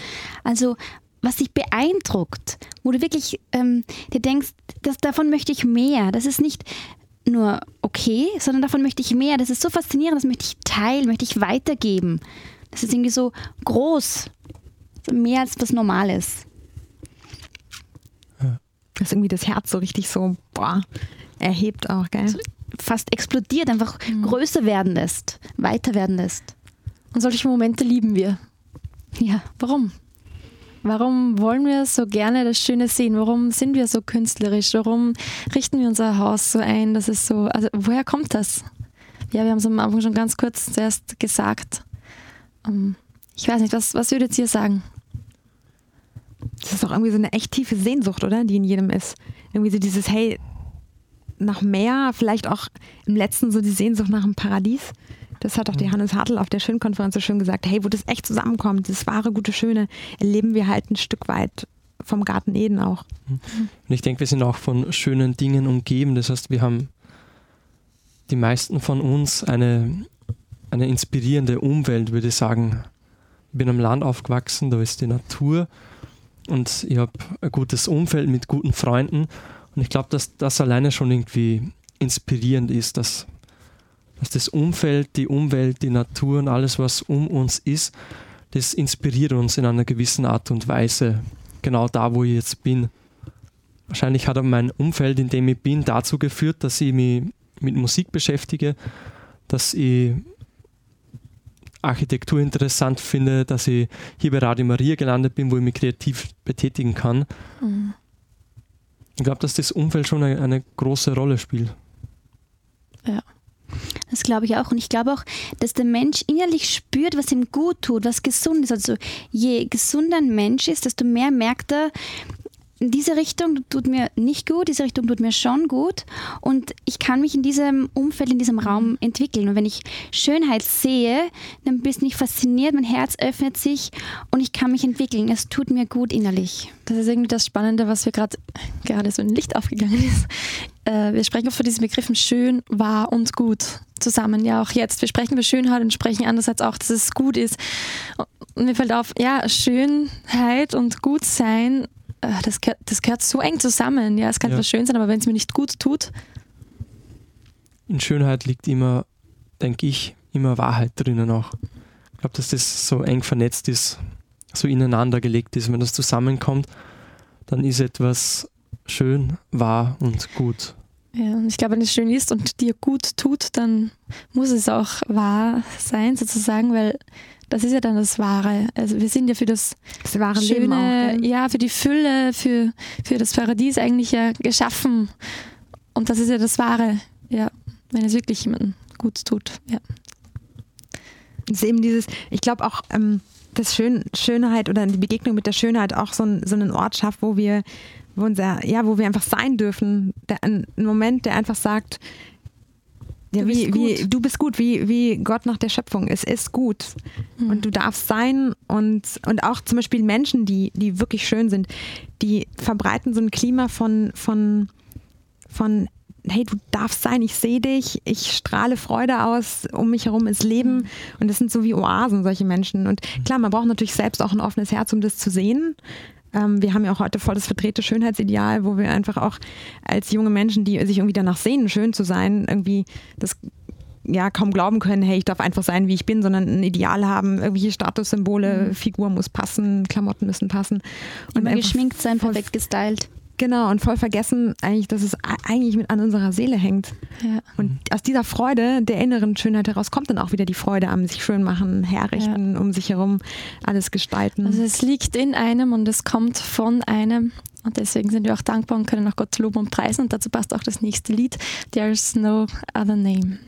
Speaker 3: Also, was dich beeindruckt, wo du wirklich ähm, dir denkst, das, davon möchte ich mehr. Das ist nicht nur okay, sondern davon möchte ich mehr. Das ist so faszinierend, das möchte ich teilen, möchte ich weitergeben. Das ist irgendwie so groß, so mehr als was Normales.
Speaker 4: dass irgendwie das Herz so richtig so, boah, erhebt auch, gell?
Speaker 3: Fast explodiert, einfach größer werden lässt, weiter werden lässt.
Speaker 2: Und solche Momente lieben wir.
Speaker 3: Ja.
Speaker 2: Warum? Warum wollen wir so gerne das Schöne sehen? Warum sind wir so künstlerisch? Warum richten wir unser Haus so ein, dass es so, also woher kommt das? Ja, wir haben es am Anfang schon ganz kurz zuerst gesagt. Ähm, ich weiß nicht, was, was würdet ihr sagen?
Speaker 4: Das ist auch irgendwie so eine echt tiefe Sehnsucht, oder? Die in jedem ist. Irgendwie so dieses, hey, nach mehr, vielleicht auch im letzten so die Sehnsucht nach einem Paradies. Das hat auch die Hannes Hartl auf der Schönkonferenz so schön gesagt. Hey, wo das echt zusammenkommt, das wahre, gute, schöne, erleben wir halt ein Stück weit vom Garten Eden auch.
Speaker 5: Und ich denke, wir sind auch von schönen Dingen umgeben. Das heißt, wir haben die meisten von uns eine, eine inspirierende Umwelt, würde ich sagen. Ich bin am Land aufgewachsen, da ist die Natur und ich habe ein gutes Umfeld mit guten Freunden. Und ich glaube, dass das alleine schon irgendwie inspirierend ist, dass, dass das Umfeld, die Umwelt, die Natur und alles, was um uns ist, das inspiriert uns in einer gewissen Art und Weise. Genau da, wo ich jetzt bin. Wahrscheinlich hat mein Umfeld, in dem ich bin, dazu geführt, dass ich mich mit Musik beschäftige, dass ich Architektur interessant finde, dass ich hier bei Radio Maria gelandet bin, wo ich mich kreativ betätigen kann. Ich glaube, dass das Umfeld schon eine, eine große Rolle spielt.
Speaker 3: Das glaube ich auch. Und ich glaube auch, dass der Mensch innerlich spürt, was ihm gut tut, was gesund ist. Also je gesunder ein Mensch ist, desto mehr merkt er, diese Richtung tut mir nicht gut, diese Richtung tut mir schon gut und ich kann mich in diesem Umfeld, in diesem Raum entwickeln. Und wenn ich Schönheit sehe, dann bin ich fasziniert, mein Herz öffnet sich und ich kann mich entwickeln. Es tut mir gut innerlich.
Speaker 2: Das ist irgendwie das Spannende, was wir gerade gerade so ein Licht aufgegangen ist. Äh, wir sprechen oft von diesen Begriffen schön, wahr und gut zusammen. Ja, auch jetzt. Wir sprechen über Schönheit und sprechen andererseits auch, dass es gut ist. Und mir fällt auf, ja, Schönheit und Gutsein, das gehört, das gehört so eng zusammen. Ja, es kann
Speaker 5: Ja.
Speaker 2: zwar schön sein, aber wenn es mir nicht gut tut,
Speaker 5: In Schönheit liegt immer, denke ich, immer Wahrheit drinnen auch. Ich glaube, dass das so eng vernetzt ist, so ineinander gelegt ist. Wenn das zusammenkommt, dann ist etwas schön, wahr und gut.
Speaker 2: Ja, und ich glaube, wenn es schön ist und dir gut tut, dann muss es auch wahr sein, sozusagen, weil das ist ja dann das Wahre. Also wir sind ja für das
Speaker 4: Das wahre Leben auch.
Speaker 2: Schöne,
Speaker 4: gell?
Speaker 2: ja, für die Fülle, für, für das Paradies eigentlich ja geschaffen. Und das ist ja das Wahre, ja, wenn es wirklich jemandem gut tut. Ja.
Speaker 4: Es ist eben dieses, ich glaube auch, ähm, dass Schön, Schönheit oder die Begegnung mit der Schönheit auch so, ein, so einen Ort schafft, wo wir, wo unser, ja, wo wir einfach sein dürfen. Der, ein Moment, der einfach sagt, ja,
Speaker 2: Du
Speaker 4: wie,
Speaker 2: bist
Speaker 4: wie,
Speaker 2: gut.
Speaker 4: du bist gut, wie, wie Gott nach der Schöpfung. Es ist gut. Und du darfst sein und, und auch zum Beispiel Menschen, die, die wirklich schön sind, die verbreiten so ein Klima von, von, von hey, du darfst sein, ich sehe dich, ich strahle Freude aus, um mich herum ist Leben. Und das sind so wie Oasen, solche Menschen. Und klar, man braucht natürlich selbst auch ein offenes Herz, um das zu sehen. Ähm, wir haben ja auch heute voll das verdrehte Schönheitsideal, wo wir einfach auch als junge Menschen, die sich irgendwie danach sehnen, schön zu sein, irgendwie das ja kaum glauben können, hey, ich darf einfach sein, wie ich bin, sondern ein Ideal haben, irgendwelche Statussymbole, Figur muss passen, Klamotten müssen passen.
Speaker 3: Immer
Speaker 4: einfach
Speaker 3: geschminkt sein, perfekt gestylt.
Speaker 4: Genau, und voll vergessen eigentlich, dass es eigentlich mit an unserer Seele hängt.
Speaker 2: Ja.
Speaker 4: Und aus dieser Freude, der inneren Schönheit heraus, kommt dann auch wieder die Freude am sich schön machen, herrichten, um sich herum alles gestalten.
Speaker 2: Also es liegt in einem und es kommt von einem. Und deswegen sind wir auch dankbar und können auch Gott loben und preisen. Und dazu passt auch das nächste Lied, There's No Other Name.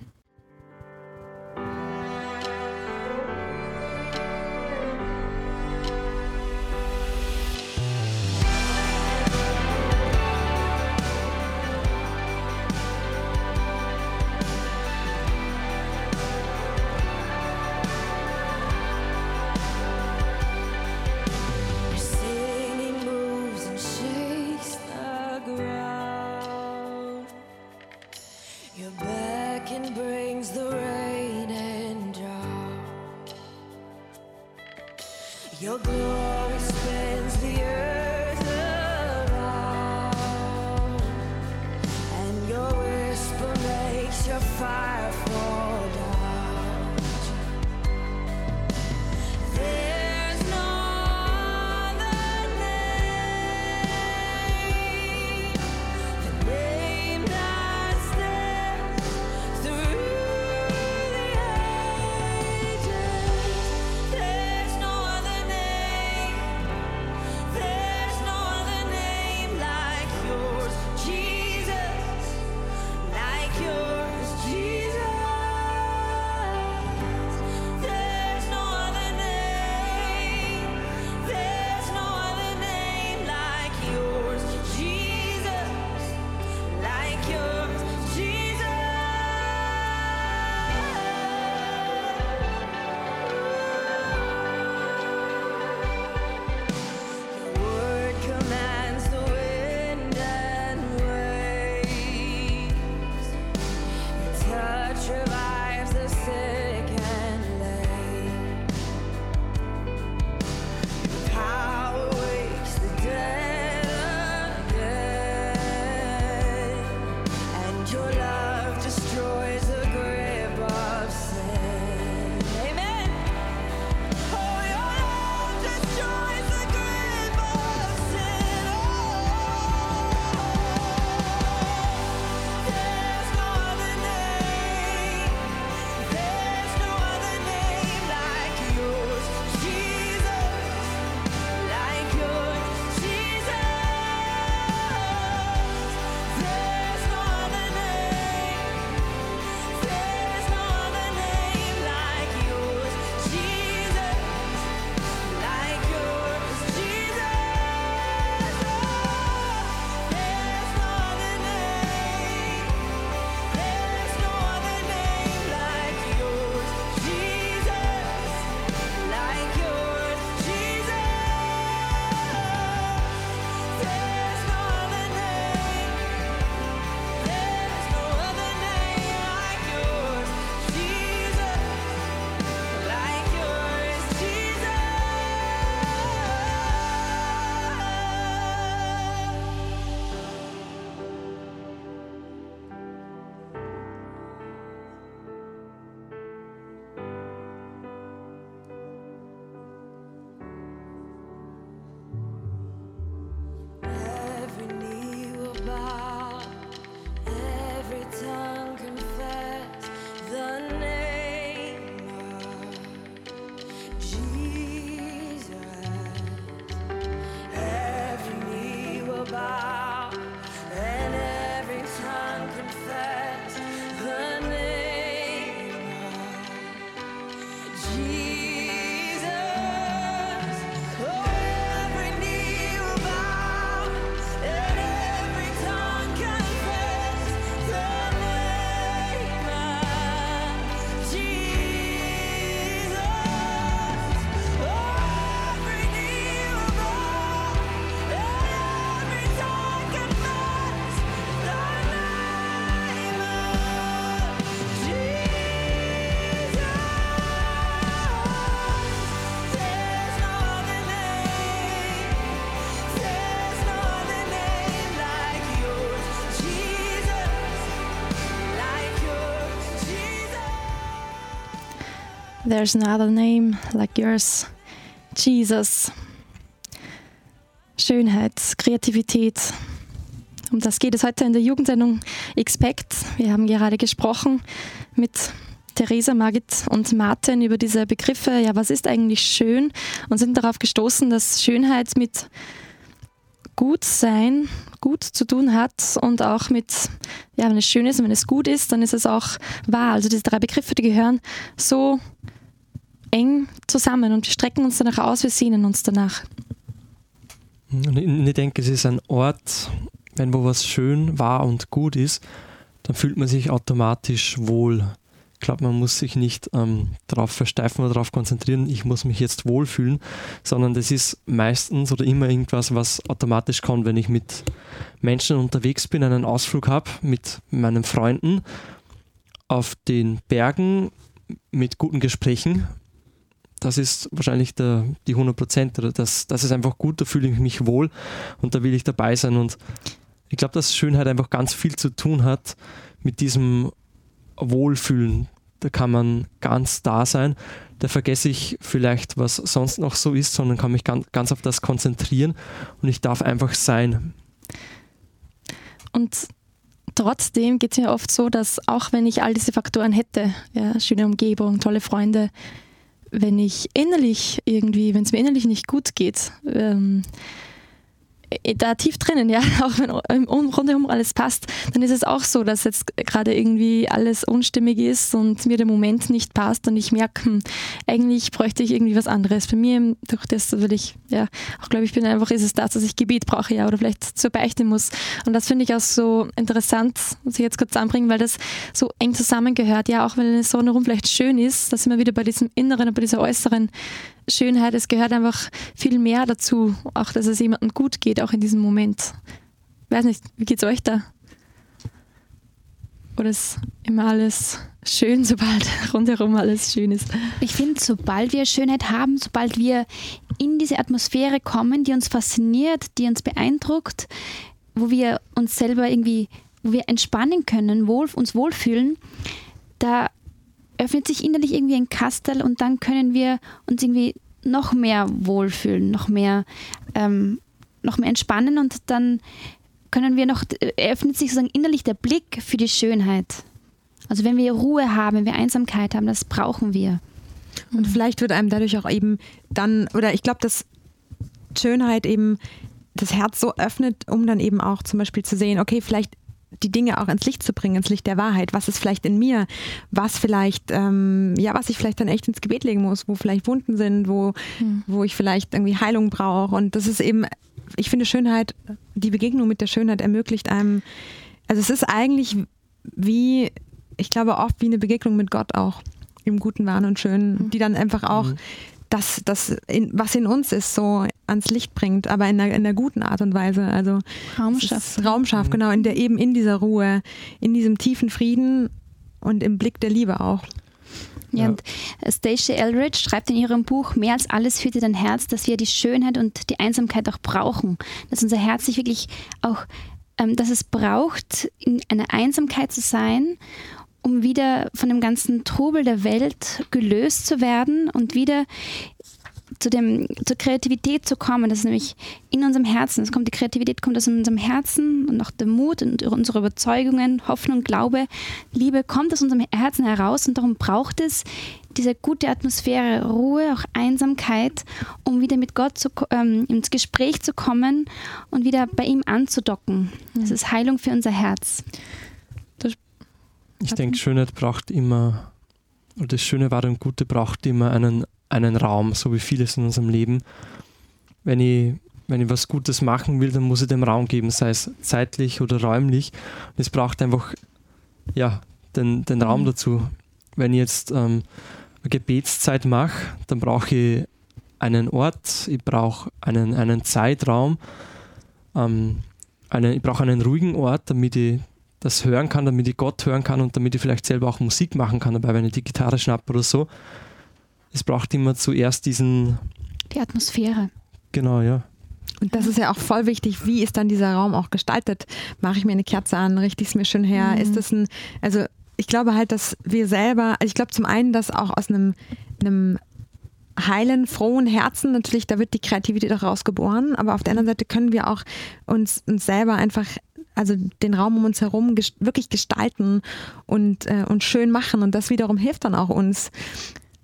Speaker 6: There's
Speaker 2: another name like yours. Jesus. Schönheit, Kreativität. Um das geht es heute in der Jugendsendung Expect. Wir haben gerade gesprochen mit Theresa, Margit und Martin über diese Begriffe. Ja, was ist eigentlich schön? Und sind darauf gestoßen, dass Schönheit mit gut sein, gut zu tun hat und auch mit, ja, wenn es schön ist und wenn es gut ist, dann ist es auch wahr. Also diese drei Begriffe, die gehören so eng zusammen und wir strecken uns danach aus, wir sehnen uns danach.
Speaker 5: Und ich denke, es ist ein Ort, wenn wo was schön, wahr und gut ist, dann fühlt man sich automatisch wohl. Ich glaube, man muss sich nicht ähm, darauf versteifen oder darauf konzentrieren, ich muss mich jetzt wohlfühlen, sondern das ist meistens oder immer irgendwas, was automatisch kommt, wenn ich mit Menschen unterwegs bin, einen Ausflug habe, mit meinen Freunden auf den Bergen, mit guten Gesprächen. Das ist wahrscheinlich der, die 100 Prozent. Das, das ist einfach gut, da fühle ich mich wohl und da will ich dabei sein. Und ich glaube, dass Schönheit einfach ganz viel zu tun hat mit diesem Wohlfühlen. Da kann man ganz da sein. Da vergesse ich vielleicht, was sonst noch so ist, sondern kann mich ganz, ganz auf das konzentrieren und ich darf einfach sein.
Speaker 2: Und trotzdem geht es mir oft so, dass auch wenn ich all diese Faktoren hätte, ja, schöne Umgebung, tolle Freunde, wenn ich innerlich irgendwie, wenn es mir innerlich nicht gut geht, ähm, äh, da tief drinnen, ja, auch wenn um- um- rundherum alles passt, dann ist es auch so, dass jetzt gerade irgendwie alles unstimmig ist und mir der Moment nicht passt und ich merke, hm, eigentlich bräuchte ich irgendwie was anderes. Bei mir, durch das will ich, ja, auch glaube ich, bin einfach, ist es das, dass ich Gebet brauche, ja, oder vielleicht zur Beichte muss. Und das finde ich auch so interessant, muss ich jetzt kurz anbringen, weil das so eng zusammengehört, ja, auch wenn eine Sonne rum vielleicht schön ist, dass immer wieder bei diesem inneren, bei dieser äußeren Schönheit, es gehört einfach viel mehr dazu, auch dass es jemandem gut geht, auch in diesem Moment. Weiß nicht, wie geht's euch da? Oder ist immer alles schön, sobald rundherum alles schön ist?
Speaker 3: Ich finde, sobald wir Schönheit haben, sobald wir in diese Atmosphäre kommen, die uns fasziniert, die uns beeindruckt, wo wir uns selber irgendwie, wo wir entspannen können, wohl, uns wohlfühlen, da öffnet sich innerlich irgendwie ein Kastel und dann können wir uns irgendwie noch mehr wohlfühlen, noch mehr, ähm, noch mehr entspannen und dann können wir noch, eröffnet sich sozusagen innerlich der Blick für die Schönheit. Also wenn wir Ruhe haben, wenn wir Einsamkeit haben, das brauchen wir.
Speaker 4: Und vielleicht wird einem dadurch auch eben dann, oder ich glaube, dass Schönheit eben das Herz so öffnet, um dann eben auch zum Beispiel zu sehen, okay, vielleicht die Dinge auch ins Licht zu bringen, ins Licht der Wahrheit. Was ist vielleicht in mir? Was vielleicht, ähm, ja, was ich vielleicht dann echt ins Gebet legen muss, wo vielleicht Wunden sind, wo, wo ich vielleicht irgendwie Heilung brauche. Und das ist eben, ich finde Schönheit, die Begegnung mit der Schönheit ermöglicht einem, also es ist eigentlich wie, ich glaube oft wie eine Begegnung mit Gott auch, im Guten, Wahren und Schönen, die dann einfach auch das, das in, was in uns ist, so ans Licht bringt, aber in einer, in einer guten Art und Weise. Also
Speaker 3: Raum
Speaker 4: es ist
Speaker 3: schaffen.
Speaker 4: Raum schafft, genau, in der, eben in dieser Ruhe, in diesem tiefen Frieden und im Blick der Liebe auch.
Speaker 3: Ja, und Stacey Eldridge schreibt in ihrem Buch, mehr als alles führt dir dein Herz, dass wir die Schönheit und die Einsamkeit auch brauchen. Dass unser Herz sich wirklich auch, ähm, dass es braucht, in einer Einsamkeit zu sein, um wieder von dem ganzen Trubel der Welt gelöst zu werden und wieder zu dem, zur Kreativität zu kommen. Das ist nämlich in unserem Herzen. Es kommt, die Kreativität kommt aus unserem Herzen und auch der Mut und unsere Überzeugungen, Hoffnung, Glaube, Liebe kommt aus unserem Herzen heraus und darum braucht es diese gute Atmosphäre, Ruhe, auch Einsamkeit, um wieder mit Gott zu, ähm, ins Gespräch zu kommen und wieder bei ihm anzudocken. Das ist Heilung für unser Herz.
Speaker 5: Ich denke, Schönheit braucht immer, oder das Schöne, Wahre und Gute braucht immer einen, einen Raum, so wie vieles in unserem Leben. Wenn ich, wenn ich was Gutes machen will, dann muss ich dem Raum geben, sei es zeitlich oder räumlich. Und es braucht einfach ja, den, den Raum dazu. Wenn ich jetzt ähm, eine Gebetszeit mache, dann brauche ich einen Ort, ich brauche einen, einen Zeitraum, ähm, einen, ich brauche einen ruhigen Ort, damit ich das hören kann, damit ich Gott hören kann und damit ich vielleicht selber auch Musik machen kann dabei, wenn ich die Gitarre schnappe oder so. Es braucht immer zuerst diesen,
Speaker 3: Die Atmosphäre.
Speaker 5: genau, ja.
Speaker 4: Und das ist ja auch voll wichtig, wie ist dann dieser Raum auch gestaltet? Mache ich mir eine Kerze an, richte ich es mir schön her? Ist das ein, also ich glaube halt, dass wir selber, also ich glaube zum einen, dass auch aus einem einem heilen, frohen Herzen. Natürlich, da wird die Kreativität auch rausgeboren, aber auf der anderen Seite können wir auch uns, uns selber einfach, also den Raum um uns herum ges wirklich gestalten und, äh, und schön machen. Und das wiederum hilft dann auch uns,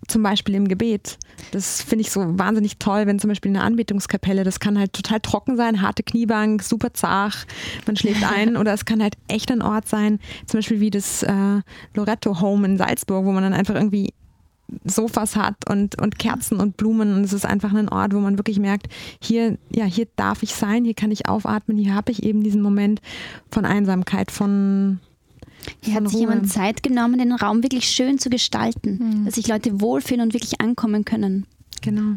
Speaker 4: zum Beispiel im Gebet. Das finde ich so wahnsinnig toll, wenn zum Beispiel eine Anbetungskapelle, das kann halt total trocken sein, harte Kniebank, super zart, man schläft ein oder es kann halt echt ein Ort sein, zum Beispiel wie das äh, Loretto Home in Salzburg, wo man dann einfach irgendwie Sofas hat und, und Kerzen und Blumen und es ist einfach ein Ort, wo man wirklich merkt, hier, ja, hier darf ich sein, hier kann ich aufatmen, hier habe ich eben diesen Moment von Einsamkeit, von
Speaker 3: Hier hat sich
Speaker 4: Ruhe.
Speaker 3: jemand Zeit genommen, den Raum wirklich schön zu gestalten,
Speaker 2: Mhm.
Speaker 3: dass sich Leute wohlfühlen und wirklich ankommen können.
Speaker 4: Genau.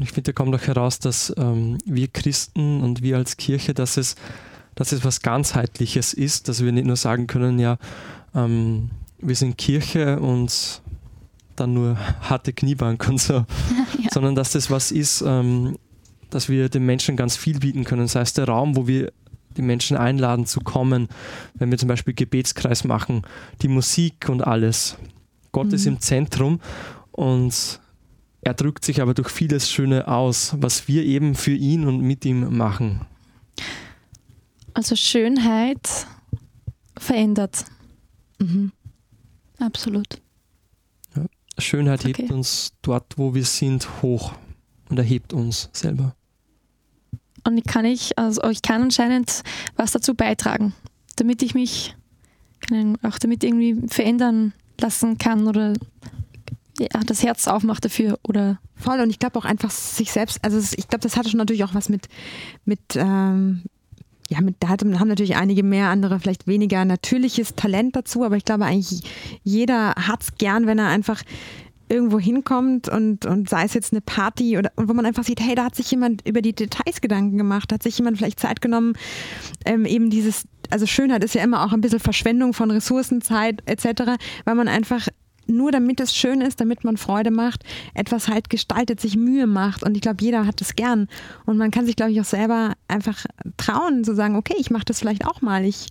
Speaker 5: Ich finde, da kommt auch heraus, dass ähm, wir Christen und wir als Kirche, dass es, dass es was ganzheitliches ist, dass wir nicht nur sagen können, ja, ähm, wir sind Kirche und dann nur harte Kniebank und so,
Speaker 3: Ja.
Speaker 5: sondern dass das was ist, ähm, dass wir den Menschen ganz viel bieten können. Das heißt, der Raum, wo wir die Menschen einladen zu kommen, wenn wir zum Beispiel Gebetskreis machen, die Musik und alles. Gott ist
Speaker 2: Mhm.
Speaker 5: im Zentrum und er drückt sich aber durch vieles Schöne aus, was wir eben für ihn und mit ihm machen.
Speaker 2: Also Schönheit verändert.
Speaker 4: Mhm.
Speaker 3: Absolut.
Speaker 5: Schönheit
Speaker 2: Okay.
Speaker 5: hebt uns dort, wo wir sind, hoch und erhebt uns selber.
Speaker 2: Und ich kann ich, also ich kann anscheinend was dazu beitragen, damit ich mich auch damit irgendwie verändern lassen kann oder ja, das Herz aufmacht dafür oder
Speaker 4: Voll. Und ich glaube auch einfach sich selbst, also ich glaube, das hatte schon natürlich auch was mit, mit ähm, ja, mit, da haben natürlich einige mehr, andere vielleicht weniger natürliches Talent dazu, aber ich glaube eigentlich jeder hat es gern, wenn er einfach irgendwo hinkommt und, und sei es jetzt eine Party oder wo man einfach sieht, hey, da hat sich jemand über die Details Gedanken gemacht, hat sich jemand vielleicht Zeit genommen, ähm, eben dieses, also Schönheit ist ja immer auch ein bisschen Verschwendung von Ressourcen, Zeit etc., weil man einfach nur damit es schön ist, damit man Freude macht, etwas halt gestaltet, sich Mühe macht. Und ich glaube, jeder hat es gern. Und man kann sich, glaube ich, auch selber einfach trauen, zu sagen, okay, ich mache das vielleicht auch mal. Ich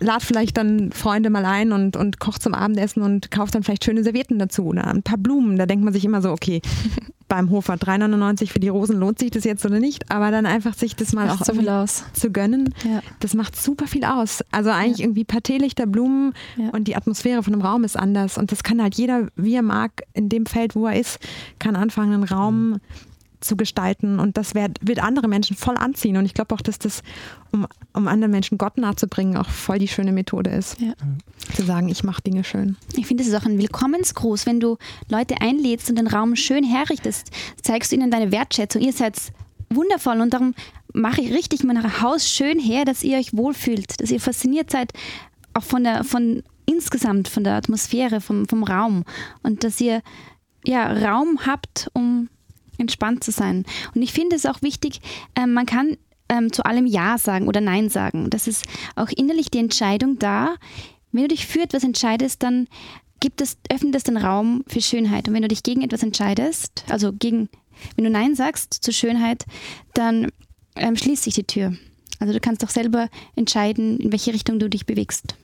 Speaker 4: lade vielleicht dann Freunde mal ein und, und koche zum Abendessen und kaufe dann vielleicht schöne Servietten dazu oder ein paar Blumen. Da denkt man sich immer so, okay, beim Hofer 3,99 für die Rosen lohnt sich das jetzt oder nicht, aber dann einfach sich das mal auch
Speaker 2: macht so viel aus.
Speaker 4: zu gönnen,
Speaker 2: Ja.
Speaker 4: das macht super viel aus. Also eigentlich
Speaker 2: Ja.
Speaker 4: irgendwie ein paar Teelichter, Blumen
Speaker 2: Ja.
Speaker 4: und die Atmosphäre von einem Raum ist anders. Und das kann halt jeder, wie er mag, in dem Feld, wo er ist, kann anfangen, einen Raum zu gestalten. Und das wird, wird andere Menschen voll anziehen. Und ich glaube auch, dass das, um, um anderen Menschen Gott nahezubringen, auch voll die schöne Methode ist.
Speaker 2: Ja.
Speaker 4: Zu sagen, ich mache Dinge schön.
Speaker 3: Ich finde, es ist auch ein Willkommensgruß, wenn du Leute einlädst und den Raum schön herrichtest, zeigst du ihnen deine Wertschätzung. Ihr seid wundervoll und darum mache ich richtig mein Haus schön her, dass ihr euch wohlfühlt, dass ihr fasziniert seid, auch von der, von insgesamt von der Atmosphäre, vom, vom Raum und dass ihr ja, Raum habt, um entspannt zu sein. Und ich finde es auch wichtig, ähm, man kann ähm, zu allem Ja sagen oder Nein sagen. Das ist auch innerlich die Entscheidung da. Wenn du dich für etwas entscheidest, dann gibt es, öffnet es den Raum für Schönheit. Und wenn du dich gegen etwas entscheidest, also gegen, wenn du Nein sagst zur Schönheit, dann ähm, schließt sich die Tür. Also du kannst auch selber entscheiden, in welche Richtung du dich bewegst.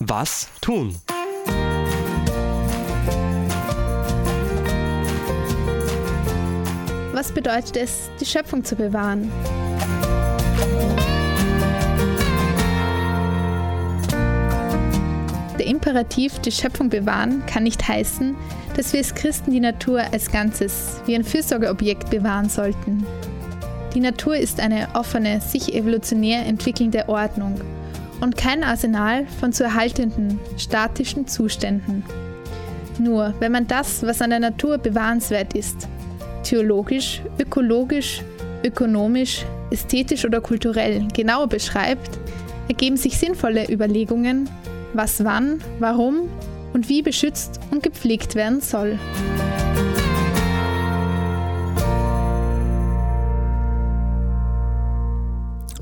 Speaker 5: Was tun?
Speaker 7: Was bedeutet es, die Schöpfung zu bewahren? Der Imperativ, die Schöpfung bewahren, kann nicht heißen, dass wir als Christen die Natur als Ganzes wie ein Fürsorgeobjekt bewahren sollten. Die Natur ist eine offene, sich evolutionär entwickelnde Ordnung und kein Arsenal von zu erhaltenden, statischen Zuständen. Nur wenn man das, was an der Natur bewahrenswert ist, theologisch, ökologisch, ökonomisch, ästhetisch oder kulturell genauer beschreibt, ergeben sich sinnvolle Überlegungen, was wann, warum und wie beschützt und gepflegt werden soll.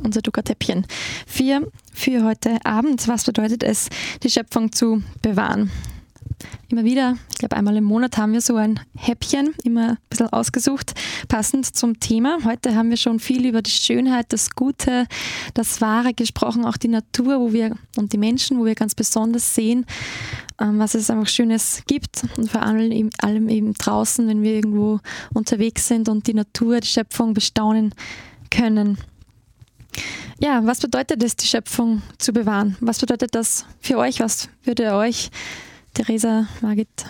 Speaker 2: Unser Dukatäppchen. Vier für heute Abend. Was bedeutet es, die Schöpfung zu bewahren? Immer wieder, ich glaube einmal im Monat haben wir so ein Häppchen, immer ein bisschen ausgesucht, passend zum Thema. Heute haben wir schon viel über die Schönheit, das Gute, das Wahre gesprochen, auch die Natur wo wir, und die Menschen, wo wir ganz besonders sehen, ähm, was es einfach Schönes gibt und vor allem eben, allem eben draußen, wenn wir irgendwo unterwegs sind und die Natur, die Schöpfung bestaunen können. Ja, was bedeutet es, die Schöpfung zu bewahren? Was bedeutet das für euch? Was würde euch, Theresa, Margit,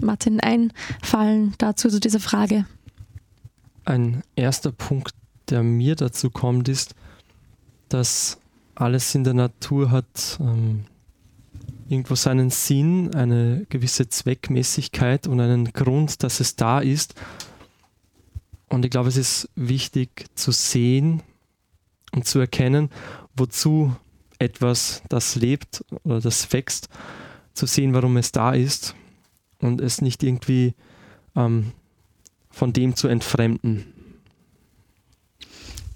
Speaker 2: Martin, einfallen dazu zu dieser Frage?
Speaker 5: Ein erster Punkt, der mir dazu kommt, ist, dass alles in der Natur hat ähm, irgendwo seinen Sinn, eine gewisse Zweckmäßigkeit und einen Grund, dass es da ist. Und ich glaube, es ist wichtig zu sehen, und zu erkennen, wozu etwas, das lebt oder das wächst, zu sehen, warum es da ist und es nicht irgendwie ähm, von dem zu entfremden.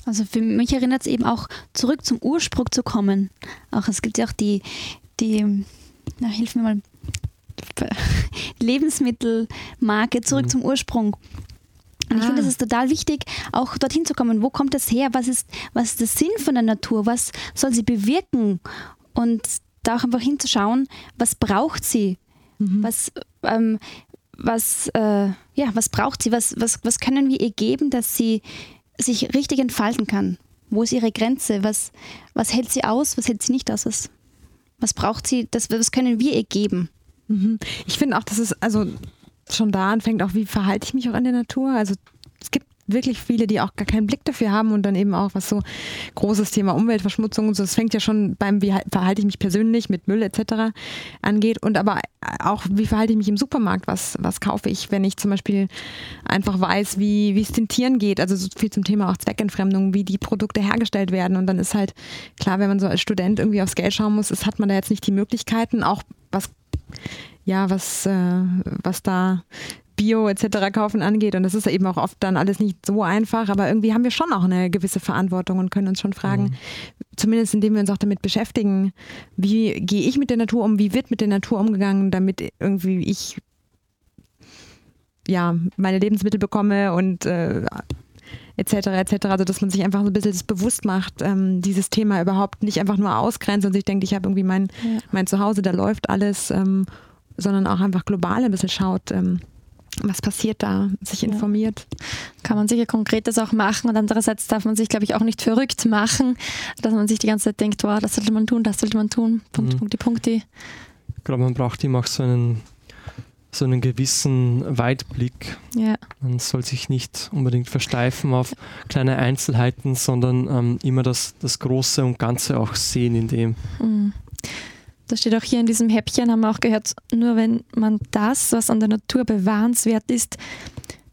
Speaker 3: Also für mich erinnert es eben auch zurück zum Ursprung zu kommen. Auch es gibt ja auch die, die na, hilf mir mal, Lebensmittelmarke zurück
Speaker 5: Mhm.
Speaker 3: zum Ursprung. Und ich
Speaker 4: Ah.
Speaker 3: finde, es ist total wichtig, auch dorthin zu kommen. Wo kommt das her? Was ist, was ist der Sinn von der Natur? Was soll sie bewirken? Und da auch einfach hinzuschauen, was braucht sie? Was, ähm, was, äh, ja, was braucht sie? Was, was, was können wir ihr geben, dass sie sich richtig entfalten kann? Wo ist ihre Grenze? Was, was hält sie aus? Was hält sie nicht aus? Was, was braucht sie? Das, was können wir ihr geben?
Speaker 4: Mhm. Ich finde auch, dass es also schon da anfängt, auch wie verhalte ich mich auch in der Natur. Also es gibt wirklich viele, die auch gar keinen Blick dafür haben und dann eben auch was so großes Thema Umweltverschmutzung und so. Das fängt ja schon beim, wie halt- verhalte ich mich persönlich mit Müll etc. angeht und aber auch, wie verhalte ich mich im Supermarkt? Was, was kaufe ich, wenn ich zum Beispiel einfach weiß, wie, wie es den Tieren geht? Also so viel zum Thema auch Zweckentfremdung, wie die Produkte hergestellt werden. Und dann ist halt klar, wenn man so als Student irgendwie aufs Geld schauen muss, ist, hat man da jetzt nicht die Möglichkeiten, auch was ja, was, äh, was da Bio etc. kaufen angeht. Und das ist ja eben auch oft dann alles nicht so einfach, aber irgendwie haben wir schon auch eine gewisse Verantwortung und können uns schon fragen, zumindest indem wir uns auch damit beschäftigen, wie gehe ich mit der Natur um, wie wird mit der Natur umgegangen, damit irgendwie ich ja meine Lebensmittel bekomme und äh, etc. etc. Also dass man sich einfach so ein bisschen das bewusst macht, ähm, dieses Thema überhaupt nicht einfach nur ausgrenzt und sich denkt, ich habe irgendwie mein,
Speaker 2: Ja.
Speaker 4: mein Zuhause, da läuft alles, ähm, sondern auch einfach global ein bisschen schaut, ähm, was passiert da, sich informiert.
Speaker 2: Kann man sicher Konkretes auch machen und andererseits darf man sich, glaube ich, auch nicht verrückt machen, dass man sich die ganze Zeit denkt, wow, das sollte man tun, das sollte man tun, Punkt,
Speaker 5: Mhm.
Speaker 2: Punkti, Punkti.
Speaker 5: Ich glaube, man braucht immer auch so einen, so einen gewissen Weitblick.
Speaker 2: Ja.
Speaker 5: Man soll sich nicht unbedingt versteifen auf kleine Einzelheiten, sondern ähm, immer das, das Große und Ganze auch sehen in dem.
Speaker 2: Mhm. Das steht auch hier in diesem Häppchen, haben wir auch gehört, nur wenn man das, was an der Natur bewahrenswert ist,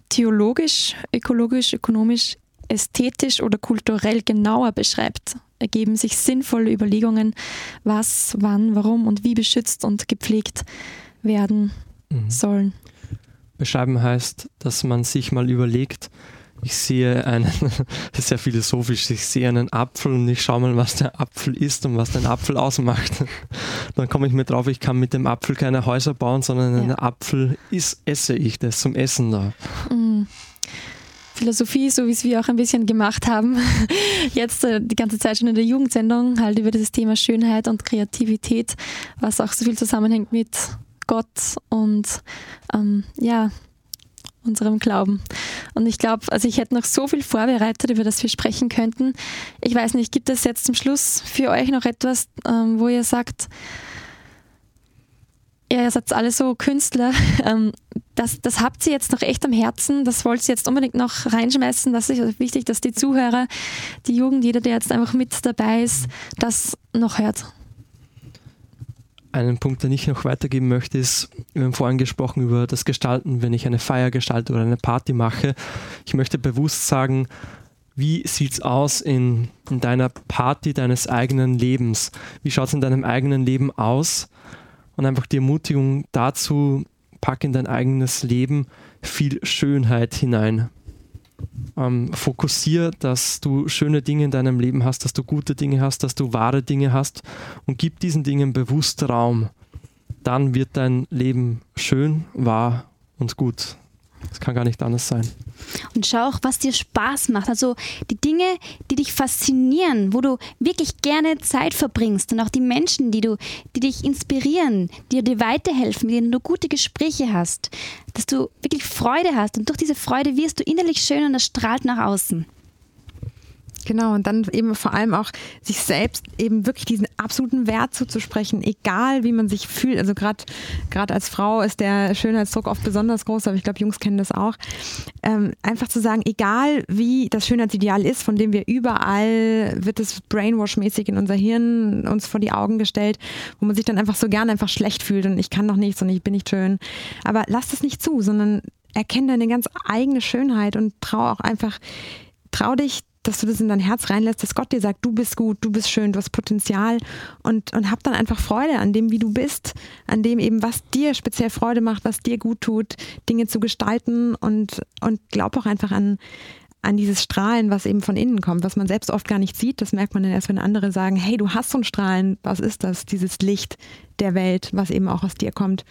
Speaker 2: theologisch, ökologisch, ökonomisch, ästhetisch oder kulturell genauer beschreibt, ergeben sich sinnvolle Überlegungen, was, wann, warum und wie beschützt und gepflegt werden
Speaker 5: Mhm.
Speaker 2: sollen.
Speaker 5: Beschreiben heißt, dass man sich mal überlegt, ich sehe einen, das ist sehr philosophisch, ich sehe einen Apfel und ich schaue mal, was der Apfel ist und was den Apfel ausmacht. Dann komme ich mir drauf, ich kann mit dem Apfel keine Häuser bauen, sondern
Speaker 2: Ja.
Speaker 5: einen Apfel ist, esse ich, der ist zum Essen da.
Speaker 2: Mhm. Philosophie, so wie es wir auch ein bisschen gemacht haben, jetzt äh, die ganze Zeit schon in der Jugendsendung, halt über dieses Thema Schönheit und Kreativität, was auch so viel zusammenhängt mit Gott und ähm, ja, unserem Glauben. Und ich glaube, also ich hätte noch so viel vorbereitet, über das wir sprechen könnten. Ich weiß nicht, gibt es jetzt zum Schluss für euch noch etwas, ähm, wo ihr sagt, ja, ihr seid alle so Künstler, ähm, das, das habt ihr jetzt noch echt am Herzen, das wollt ihr jetzt unbedingt noch reinschmeißen. Das ist wichtig, dass die Zuhörer, die Jugend, jeder, der jetzt einfach mit dabei ist, das noch hört.
Speaker 5: Einen Punkt, den ich noch weitergeben möchte, ist, wir haben vorhin gesprochen über das Gestalten, wenn ich eine Feier gestalte oder eine Party mache. Ich möchte bewusst sagen, wie sieht es aus in, in deiner Party deines eigenen Lebens? Wie schaut es in deinem eigenen Leben aus? Und einfach die Ermutigung dazu, pack in dein eigenes Leben viel Schönheit hinein. Ähm, fokussier, dass du schöne Dinge in deinem Leben hast, dass du gute Dinge hast, dass du wahre Dinge hast und gib diesen Dingen bewusst Raum. Dann wird dein Leben schön, wahr und gut. Es kann gar nicht anders sein.
Speaker 3: Und schau auch, was dir Spaß macht. Also die Dinge, die dich faszinieren, wo du wirklich gerne Zeit verbringst und auch die Menschen, die du, die dich inspirieren, die dir weiterhelfen, mit denen du gute Gespräche hast, dass du wirklich Freude hast und durch diese Freude wirst du innerlich schön und das strahlt nach außen.
Speaker 4: Genau, und dann eben vor allem auch sich selbst eben wirklich diesen absoluten Wert zuzusprechen, egal wie man sich fühlt. Also gerade als Frau ist der Schönheitsdruck oft besonders groß, aber ich glaube, Jungs kennen das auch. Ähm, einfach zu sagen, egal wie das Schönheitsideal ist, von dem wir überall wird es brainwash-mäßig in unser Hirn uns vor die Augen gestellt, wo man sich dann einfach so gerne einfach schlecht fühlt und ich kann doch nichts und ich bin nicht schön. Aber lass das nicht zu, sondern erkenne deine ganz eigene Schönheit und trau auch einfach, trau dich dass du das in dein Herz reinlässt, dass Gott dir sagt, du bist gut, du bist schön, du hast Potenzial und, und hab dann einfach Freude an dem, wie du bist, an dem eben, was dir speziell Freude macht, was dir gut tut, Dinge zu gestalten und, und glaub auch einfach an, an dieses Strahlen, was eben von innen kommt, was man selbst oft gar nicht sieht. Das merkt man dann erst, wenn andere sagen, hey, du hast so ein Strahlen, was ist das? Dieses Licht der Welt, was eben auch aus dir kommt.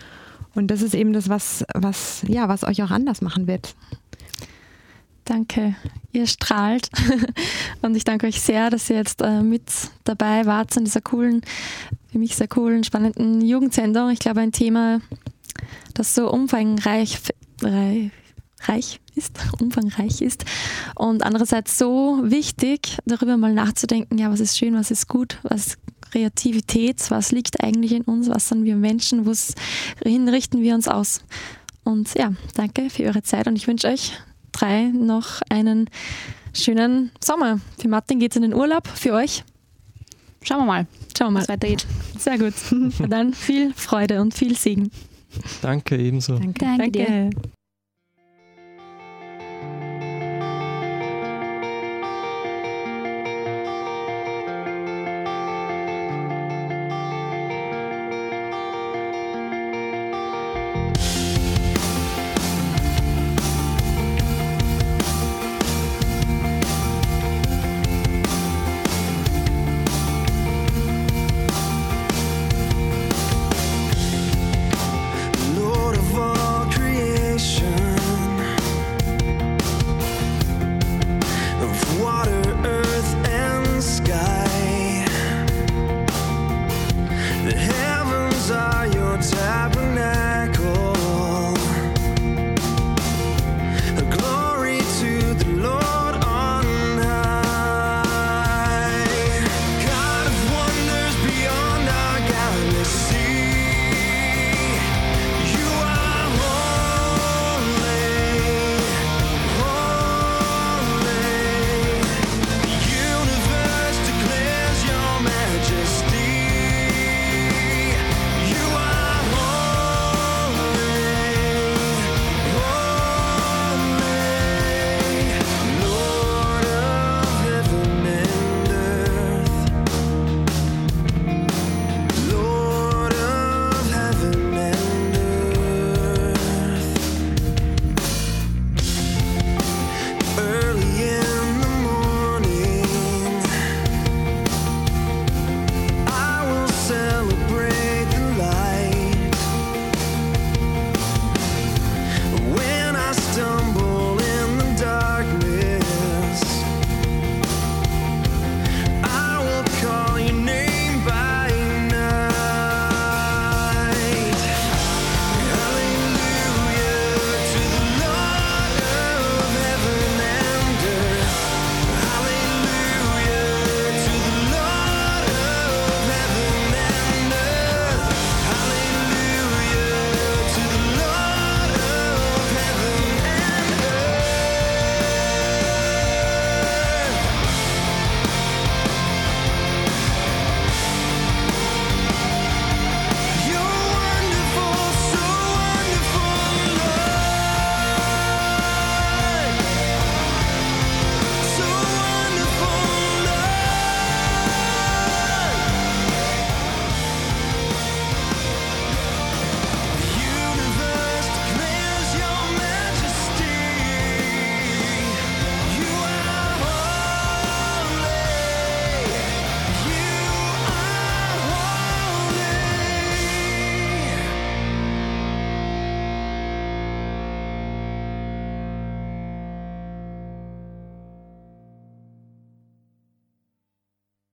Speaker 4: Und das ist eben das, was, was, ja, was euch auch anders machen wird.
Speaker 2: Danke, ihr strahlt. Und ich danke euch sehr, dass ihr jetzt äh, mit dabei wart in dieser coolen, für mich sehr coolen, spannenden Jugendsendung. Ich glaube, ein Thema, das so umfangreich rei- reich ist, umfangreich ist und andererseits so wichtig, darüber mal nachzudenken, ja, was ist schön, was ist gut, was ist Kreativität, was liegt eigentlich in uns, was sind wir Menschen, wohin richten wir uns aus. Und ja, danke für eure Zeit und ich wünsche euch drei noch einen schönen Sommer. Für Martin geht es in den Urlaub, für euch.
Speaker 3: Schauen wir mal,
Speaker 2: Schauen wir
Speaker 3: was
Speaker 2: mal.
Speaker 3: weitergeht.
Speaker 2: Sehr gut. Dann viel Freude und viel Segen.
Speaker 5: Danke ebenso.
Speaker 4: Danke.
Speaker 3: Danke dir.
Speaker 2: Danke.